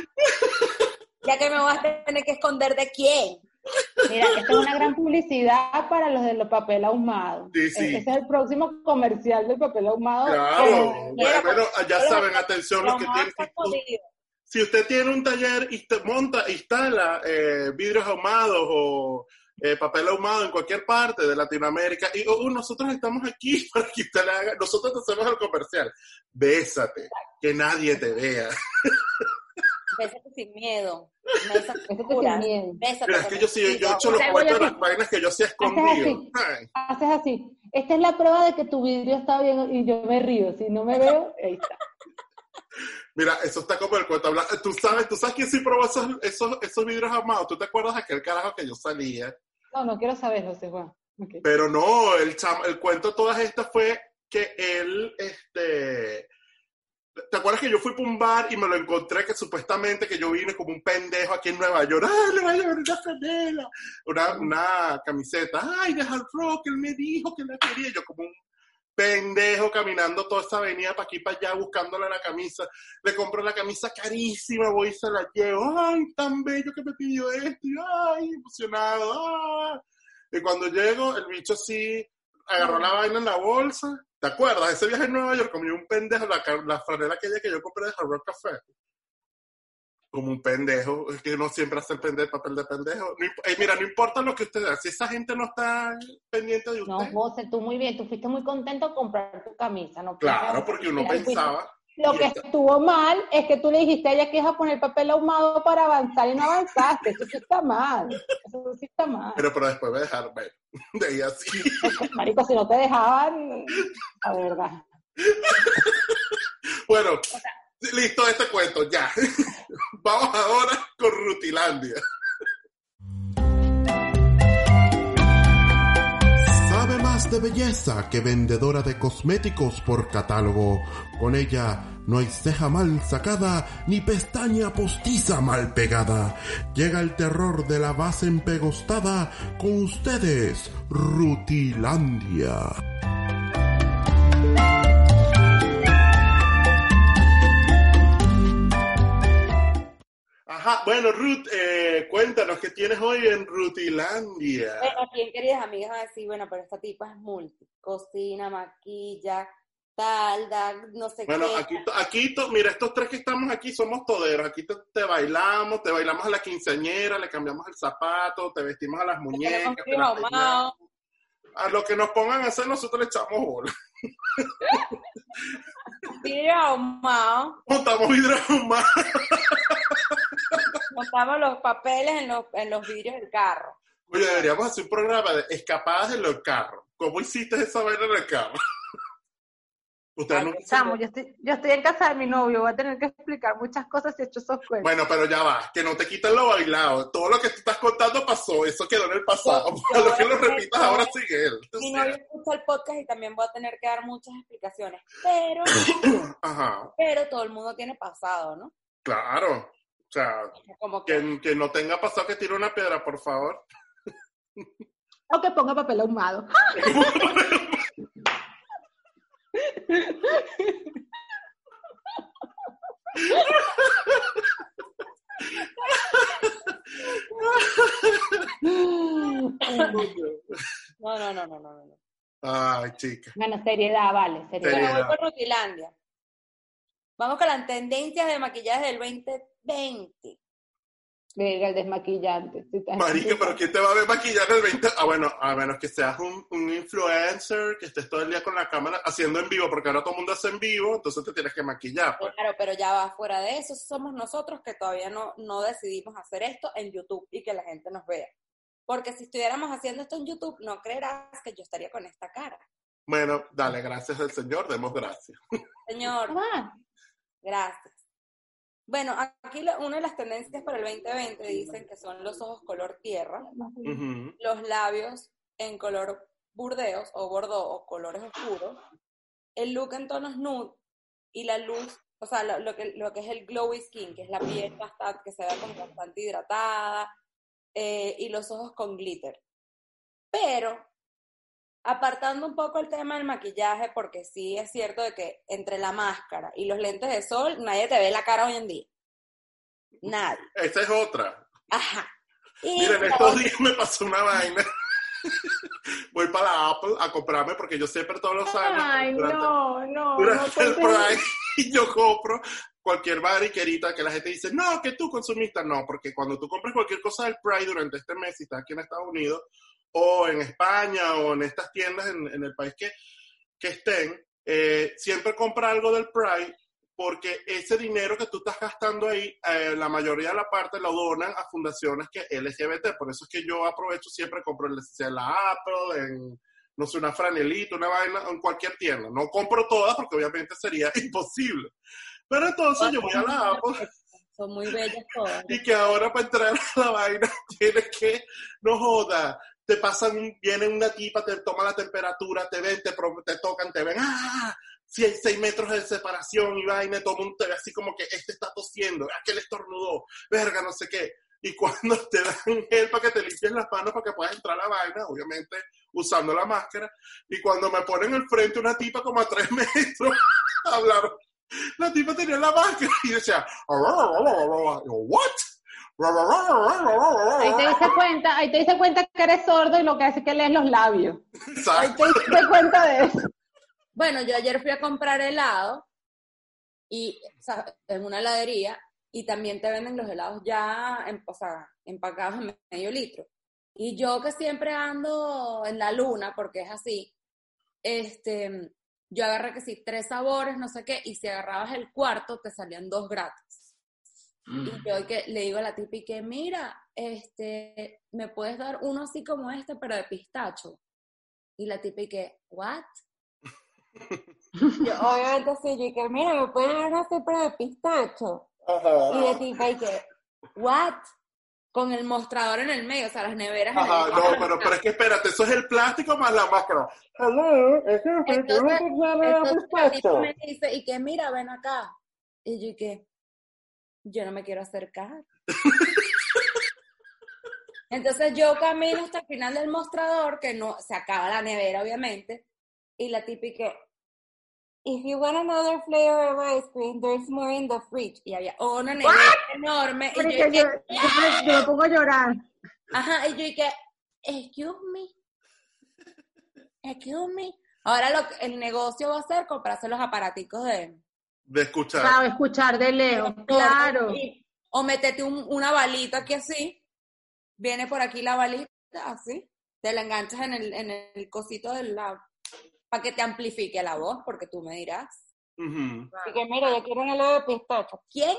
Ya que me vas a tener que esconder de quién. Mira, esta es una gran publicidad para los de los papel ahumado. Sí, sí. Ese es el próximo comercial del papel ahumado. Claro, Eh, bueno, bueno, ya Pero- saben, atención los Lo que tienen. Si usted tiene un taller y te monta, instala eh, vidrios ahumados o eh, papel ahumado en cualquier parte de Latinoamérica y oh, nosotros estamos aquí para que usted le haga, nosotros te hacemos el comercial. Bésate, que nadie te vea. Bésate sin miedo. Bésate sin miedo. Bésate Mira, es que yo sí, yo culo. echo los cuentos de las vainas que yo sí escondido. así. Haces así. Esta es la prueba de que tu vidrio está bien y yo me río. Si no me veo, ahí está. Mira, eso está como el cuento. Tú sabes, tú sabes quién sí probó esos, esos, esos vidrios amados. ¿Tú te acuerdas de aquel carajo que yo salía? No, no quiero saber, José Juan. Pero no, el, cham- el cuento de todas estas fue que él, este... ¿Te acuerdas que yo fui para un bar y me lo encontré que supuestamente que yo vine como un pendejo aquí en Nueva York? ¡Ay, le voy a llevar una franela! Una, una camiseta. ¡Ay, de hard rock! Él me dijo que la quería. Yo como un pendejo caminando toda esa avenida para aquí para allá buscándole la camisa. Le compro la camisa carísima, voy y se la llevo. ¡Ay, tan bello que me pidió esto! ¡Ay, emocionado! ¡Ah! Y cuando llego, el bicho sí agarró la vaina en la bolsa. ¿Te acuerdas? Ese viaje en Nueva York comió un pendejo la, la franela aquella que yo compré de Hard Rock Café. Como un pendejo. Es que uno siempre hace el pendejo, papel de pendejo. No eh, mira, no importa lo que usted haga. Si esa gente no está pendiente de No, usted. José, tú muy bien. Tú fuiste muy contento de comprar tu camisa. No claro, porque uno pensaba. Lo que estuvo mal es que tú le dijiste a ella que ibas a poner papel ahumado para avanzar y no avanzaste. Eso sí está mal. Eso sí está mal. Pero, pero después me dejaron ver. De ahí así. Marico, si no te dejaban, la verdad. Bueno, listo este cuento, ya. Vamos ahora con Rutilandia. De belleza que vendedora de cosméticos por catálogo. Con ella no hay ceja mal sacada ni pestaña postiza mal pegada. Llega el terror de la base empegostada con ustedes, Rutilandia. Ajá, bueno, Ruth, eh, cuéntanos qué tienes hoy en Rutilandia. Bueno, aquí en queridas amigas a decir, bueno, pero esta tipa es multi. Cocina, maquilla, tal, da, no sé Bueno, qué. aquí, to- aquí to- mira, estos tres que estamos aquí somos toderos. Aquí te, te bailamos, te bailamos a la quinceañera, le cambiamos el zapato, te vestimos a las muñecas, te las peinamos. A lo que nos pongan a hacer, nosotros le echamos bola. Vidrio ahumado, Montamos vidrio. Montamos los papeles en los, en los vidrios del carro. Oye, deberíamos hacer un programa de escapadas en los carros. ¿Cómo hiciste esa vaina en el carro? Ustedes Ay, se- Chamo, yo estoy, yo estoy en casa de mi novio, voy a tener que explicar muchas cosas y he hecho esos cuentos. Bueno, pero ya va, que no te quiten lo bailado. Todo lo que tú estás contando pasó, eso quedó en el pasado. Yo- Por lo yo que lo repitas todo. ahora sigue él. Mi novio escucha el podcast y también voy a tener que dar muchas explicaciones. Pero, Ajá, pero todo el mundo tiene pasado, ¿no? claro. O sea, Como que, que, que no tenga pasado que tire una piedra, por favor. O que ponga papel ahumado. no, no, no, no, no, no. Ay, chica. Bueno, seriedad, vale, seriedad. Bueno, voy con Rutilandia. Vamos con las tendencias de maquillaje del 2020. Verga, el desmaquillante. Marica, pero ¿quién te va a ver maquillar el 20? Ah, bueno, a menos que seas un, un influencer, que estés todo el día con la cámara haciendo en vivo, porque ahora todo el mundo hace en vivo, entonces te tienes que maquillar. Pues. Claro, pero ya va fuera de eso, somos nosotros que todavía no, no decidimos hacer esto en YouTube y que la gente nos vea. Porque si estuviéramos haciendo esto en YouTube, no creerás que yo estaría con esta cara. Bueno, dale, gracias al Señor, demos gracias. Señor, Ah, gracias. Bueno, aquí lo- una de las tendencias para el 2020 dicen que son los ojos color tierra, los labios en color burdeos o bordeaux o colores oscuros, el look en tonos nude y la luz, o sea, lo, lo que, lo que es el glowy skin, que es la piel bastante, que se ve como bastante hidratada, eh, y los ojos con glitter. Pero, apartando un poco el tema del maquillaje, porque sí es cierto de que entre la máscara y los lentes de sol, nadie te ve la cara hoy en día. Nadie. Esa es otra. Ajá. Y Mira, en la estos días me pasó una vaina. Voy para la Apple a comprarme porque yo siempre todos los años Ay, durante, no, no. durante no el. Prime y yo compro cualquier mariquerita que la gente dice, no, que tú consumista, no, porque cuando tú compras cualquier cosa del Pride durante este mes, si estás aquí en Estados Unidos, o en España, o en estas tiendas en, en el país que, que estén, eh, siempre compra algo del Pride porque ese dinero que tú estás gastando ahí, eh, la mayoría de la parte lo donan a fundaciones que LGBT. Por eso es que yo aprovecho siempre, compro en la- en la Apple, en, no sé, una franelita, una vaina, en cualquier tienda. No compro todas porque obviamente sería imposible. Pero entonces yo voy a la Apple Son muy bellas todas. y que ahora para entrar a la vaina tienes que, no joda, te pasan, un- viene una tipa, te toma la temperatura, te ven, te, te tocan, te ven, ¡ah! Si hay seis metros de separación y vaina, todo el mundo te ve así como que este está tosiendo, aquel estornudó, verga, no sé qué. Y cuando te dan gel para que te limpies las manos para que puedas entrar a la vaina, obviamente usando la máscara, y cuando me ponen al frente una tipa como a tres metros hablar, la tipa tenía la máscara y decía, yo, ¿what? Ahí te diste cuenta, ahí te diste cuenta que eres sordo y lo que hace es que lees los labios. Ahí te diste cuenta de eso. Bueno, yo ayer fui a comprar helado y, o sea, en una heladería y también te venden los helados ya, en- o sea, empacados en medio litro. Y yo que siempre ando en la luna, porque es así, este, yo agarré que sí, tres sabores, no sé qué, y si agarrabas el cuarto, te salían dos gratis. Y yo que le digo a la tipa y que, mira, este, ¿me puedes dar uno así como este, pero de pistacho? Y la tipa y que, ¿what? Yo, obviamente sí, yo y que, mira, ¿me puedes dar uno así, pero de pistacho? Y de tipa y que, ¿what? Con el mostrador en el medio, o sea, las neveras en Ajá, el no, pero, pero es que espérate, eso es el plástico más la máscara. Hello, ¿es que Entonces, la pistacho? me dice, y que mira, ven acá. Y yo y que, yo no me quiero acercar. Entonces yo camino hasta el final del mostrador, que no, se acaba la nevera, obviamente, y la que, if you want another flavor of ice cream, there's more in the fridge. Y había una nevera enorme, y yo, yo, yo me, yo me pongo a llorar. Ajá, y yo que, excuse me, excuse me. Ahora lo el negocio va a ser comprarse los aparaticos de... De escuchar. Claro, escuchar de Leo. Claro. O metete un- una balita aquí así, viene por aquí la balita, así, te la enganchas en el, en el cosito del lado, para que te amplifique la voz, porque tú me dirás. Ujú. Y que mira, yo quiero un helado de pistacho. ¿Quién?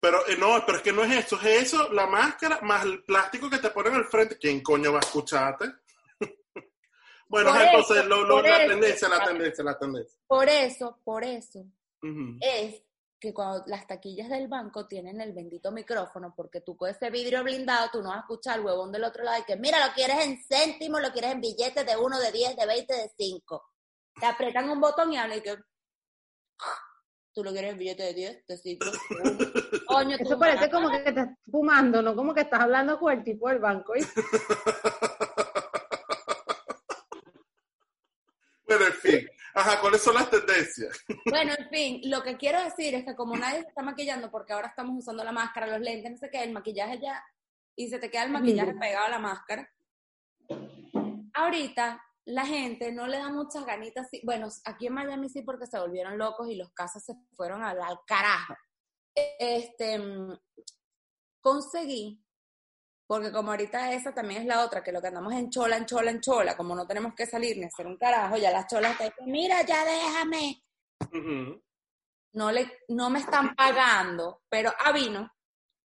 Pero eh, no, pero es que no es eso, es eso, la máscara más el plástico que te ponen al frente. ¿Quién coño va a escucharte? bueno, Por entonces eso, lo- lo- la eso. tendencia, la tendencia, la tendencia. Por eso, por eso, Es que cuando las taquillas del banco tienen el bendito micrófono, porque tú con ese vidrio blindado, tú no vas a escuchar al huevón del otro lado y que, mira, lo quieres en céntimos, lo quieres en billetes de uno, de 10, de 20, de 5. Te apretan un botón y hablan y que, tú lo quieres en billete de 10, de 5, de uno. Coño, tú Eso parece como que te estás fumando, ¿no? Como que estás hablando con el tipo del banco. Bueno, en fin. Ajá, ¿cuáles son las tendencias? Bueno, en fin, lo que quiero decir es que como nadie se está maquillando, porque ahora estamos usando la máscara, los lentes, no sé qué, el maquillaje ya, y se te queda el maquillaje pegado a la máscara. Ahorita la gente no le da muchas ganitas, sí- bueno, aquí en Miami sí porque se volvieron locos y los casas se fueron al, al carajo. Este, conseguí, porque como ahorita esa también es la otra, que lo que andamos en chola, en chola, en chola, como no tenemos que salir ni hacer un carajo, ya las cholas te dicen, mira, ya déjame, no, le, no me están pagando, pero Avino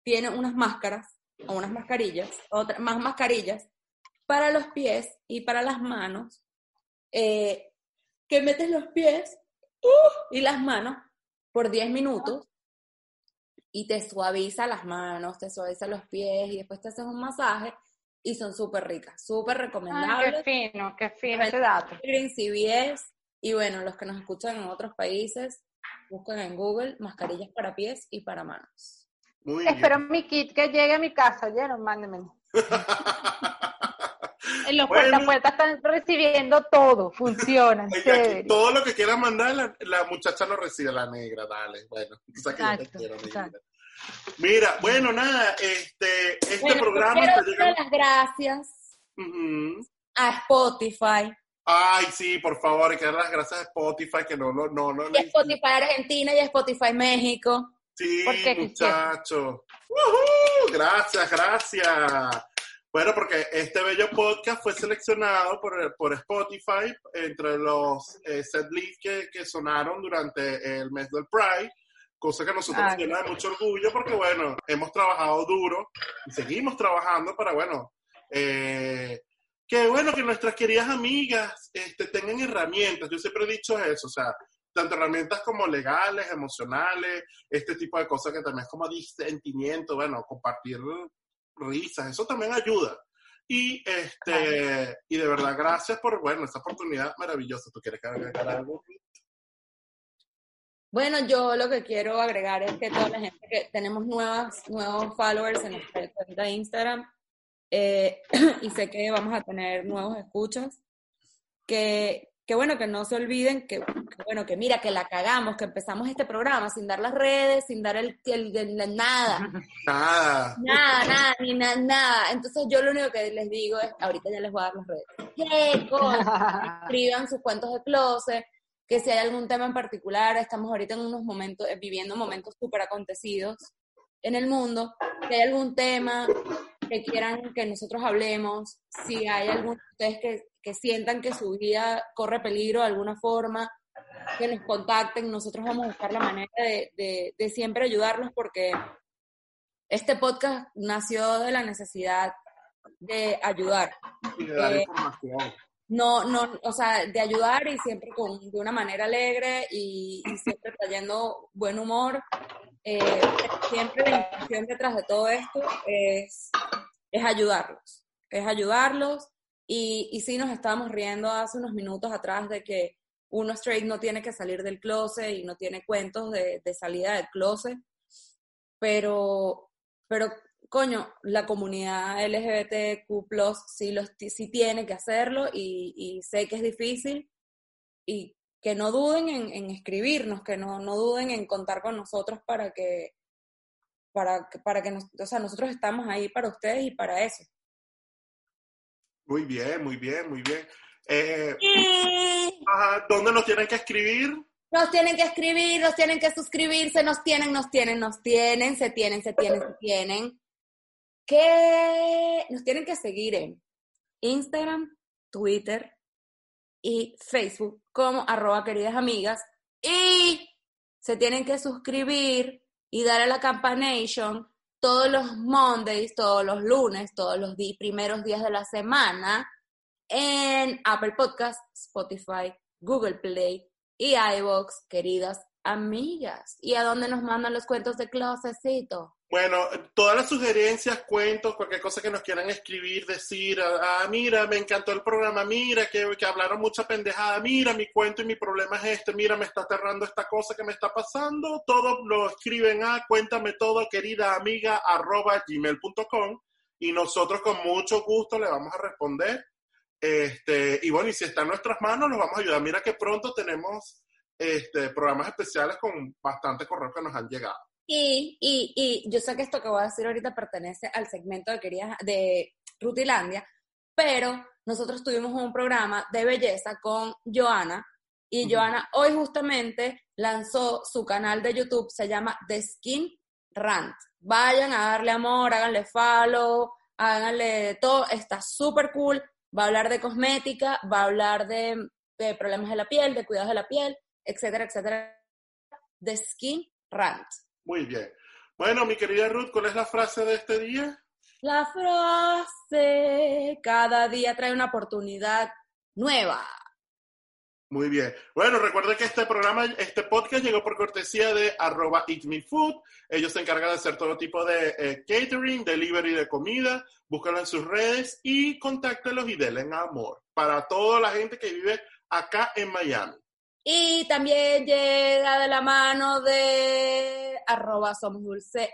tiene unas máscaras, o unas mascarillas, otra, más mascarillas, para los pies y para las manos, eh, que metes los pies ¡uh! y las manos por 10 minutos y te suaviza las manos, te suaviza los pies y después te haces un masaje y son súper ricas, súper Ay, recomendables. qué fino, qué fino ese dato. Y bueno, los que nos escuchan en otros países, busquen en Google mascarillas para pies y para manos. Muy Espero bien. mi kit que llegue a mi casa, ¿oyeron? Mándenmelo. En los Bueno. puertas puertas están recibiendo todo, funcionan, todo lo que quieran mandar, la, la muchacha lo recibe, la negra, dale. Bueno, tú sabes que yo te Exacto, quiero, exacto. Mira, bueno, nada, este, este Bueno, programa quiero darle llegando- las gracias a Spotify Ay, sí, por favor, hay que dar las gracias a Spotify, que no, no, no, no. y a Spotify Argentina y a Spotify México. Sí, muchachos. Ujú, Gracias, gracias. Bueno, porque este bello podcast fue seleccionado por, por Spotify entre los eh, setlists que, que sonaron durante el mes del Pride. cosa que a nosotros nos Ay. llena de mucho orgullo porque, bueno, hemos trabajado duro y seguimos trabajando para, bueno, eh, que, bueno, que nuestras queridas amigas este, tengan herramientas. Yo siempre he dicho eso, o sea, tanto herramientas como legales, emocionales, este tipo de cosas que también es como disentimiento, bueno, compartir risas, eso también ayuda. Y este, y de verdad, gracias por, bueno, esta oportunidad maravillosa. ¿Tú quieres agregar algo? Bueno, yo lo que quiero agregar es que toda la gente que tenemos nuevas, nuevos followers en nuestra cuenta de Instagram eh, y sé que vamos a tener nuevos escuchas, que, que bueno, que no se olviden que, que bueno, que mira, que la cagamos, que empezamos este programa sin dar las redes, sin dar el, el- el- nada, Nada. nada, nada, ni na- nada. Entonces yo lo único que les digo es, ahorita ya les voy a dar las redes. ¿Qué cosa? escriban sus cuentos de closet, que si hay algún tema en particular, estamos ahorita en unos momentos, eh, viviendo momentos súper acontecidos en el mundo, si hay algún tema que quieran que nosotros hablemos, si hay algún ustedes que, que sientan que su vida corre peligro de alguna forma, que nos contacten, nosotros vamos a buscar la manera de, de- de siempre ayudarlos porque este podcast nació de la necesidad de ayudar Y de dar Eh, información. no, no, o sea, de ayudar y siempre con, de una manera alegre y, y siempre trayendo buen humor. Eh, siempre la intención detrás de todo esto es, es ayudarlos, es ayudarlos. Y, y sí nos estábamos riendo hace unos minutos atrás de que uno straight no tiene que salir del closet y no tiene cuentos de, salida del closet, pero, pero coño, la comunidad LGBTQ+, sí, los, sí tiene que hacerlo y, sé que es difícil y que no duden en, en escribirnos, que no, no duden en contar con nosotros para que, para, para que nos, o sea, nosotros estamos ahí para ustedes y para eso. Muy bien, muy bien, muy bien. Eh, ajá, ¿Dónde nos tienen que escribir? Nos tienen que escribir, nos tienen que suscribirse, nos tienen, nos tienen, nos tienen, se tienen, se tienen, se tienen. Que nos tienen que seguir en Instagram, Twitter y Facebook como arroba queridas amigas. Y se tienen que suscribir y darle a la campanation todos los Mondays, todos los lunes, todos los primeros días de la semana en Apple Podcast, Spotify, Google Play y iVoox, queridas amigas. ¿Y a dónde nos mandan los cuentos de closecito? Bueno, todas las sugerencias, cuentos, cualquier cosa que nos quieran escribir, decir, ah, ah, mira, me encantó el programa, mira, que, que hablaron mucha pendejada, mira, mi cuento y mi problema es este, mira, me está aterrando esta cosa que me está pasando, todo lo escriben a cuéntame todo, querida amiga, arroba gmail.com y nosotros con mucho gusto le vamos a responder. Este, y bueno, y si está en nuestras manos, nos vamos a ayudar. Mira que pronto tenemos este, programas especiales con bastantes correos que nos han llegado. Y, y, y yo sé que esto que voy a decir ahorita pertenece al segmento de, queridas, de Rutilandia, pero nosotros tuvimos un programa de belleza con Joana y. Joana hoy justamente lanzó su canal de YouTube, se llama The Skin Rant. Vayan a darle amor, háganle follow, háganle todo, está súper cool. Va a hablar de cosmética, va a hablar de, de problemas de la piel, de cuidados de la piel, etcétera, etcétera. The Skin Rant. Muy bien. Bueno, mi querida Ruth, ¿cuál es la frase de este día? La frase, cada día trae una oportunidad nueva. Muy bien. Bueno, recuerden que este programa, este podcast llegó por cortesía de arroba Eat Me Food. Ellos se encargan de hacer todo tipo de eh, catering, delivery de comida. Búscalo en sus redes y contáctelos y denle amor. Para toda la gente que vive acá en Miami. Y también llega de la mano de arroba somos dulce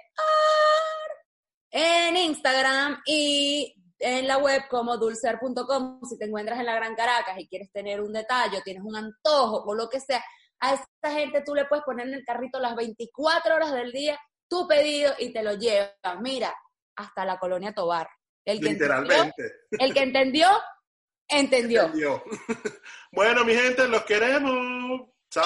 en Instagram y en la web como dulcear.com. Si te encuentras en la Gran Caracas y quieres tener un detalle, tienes un antojo o lo que sea, a esta gente tú le puedes poner en el carrito las 24 horas del día tu pedido y te lo llevas. Mira, hasta la colonia Tobar. El que entendió, Literalmente. el que entendió, entendió. Entendió. bueno, mi gente, los queremos. Chao.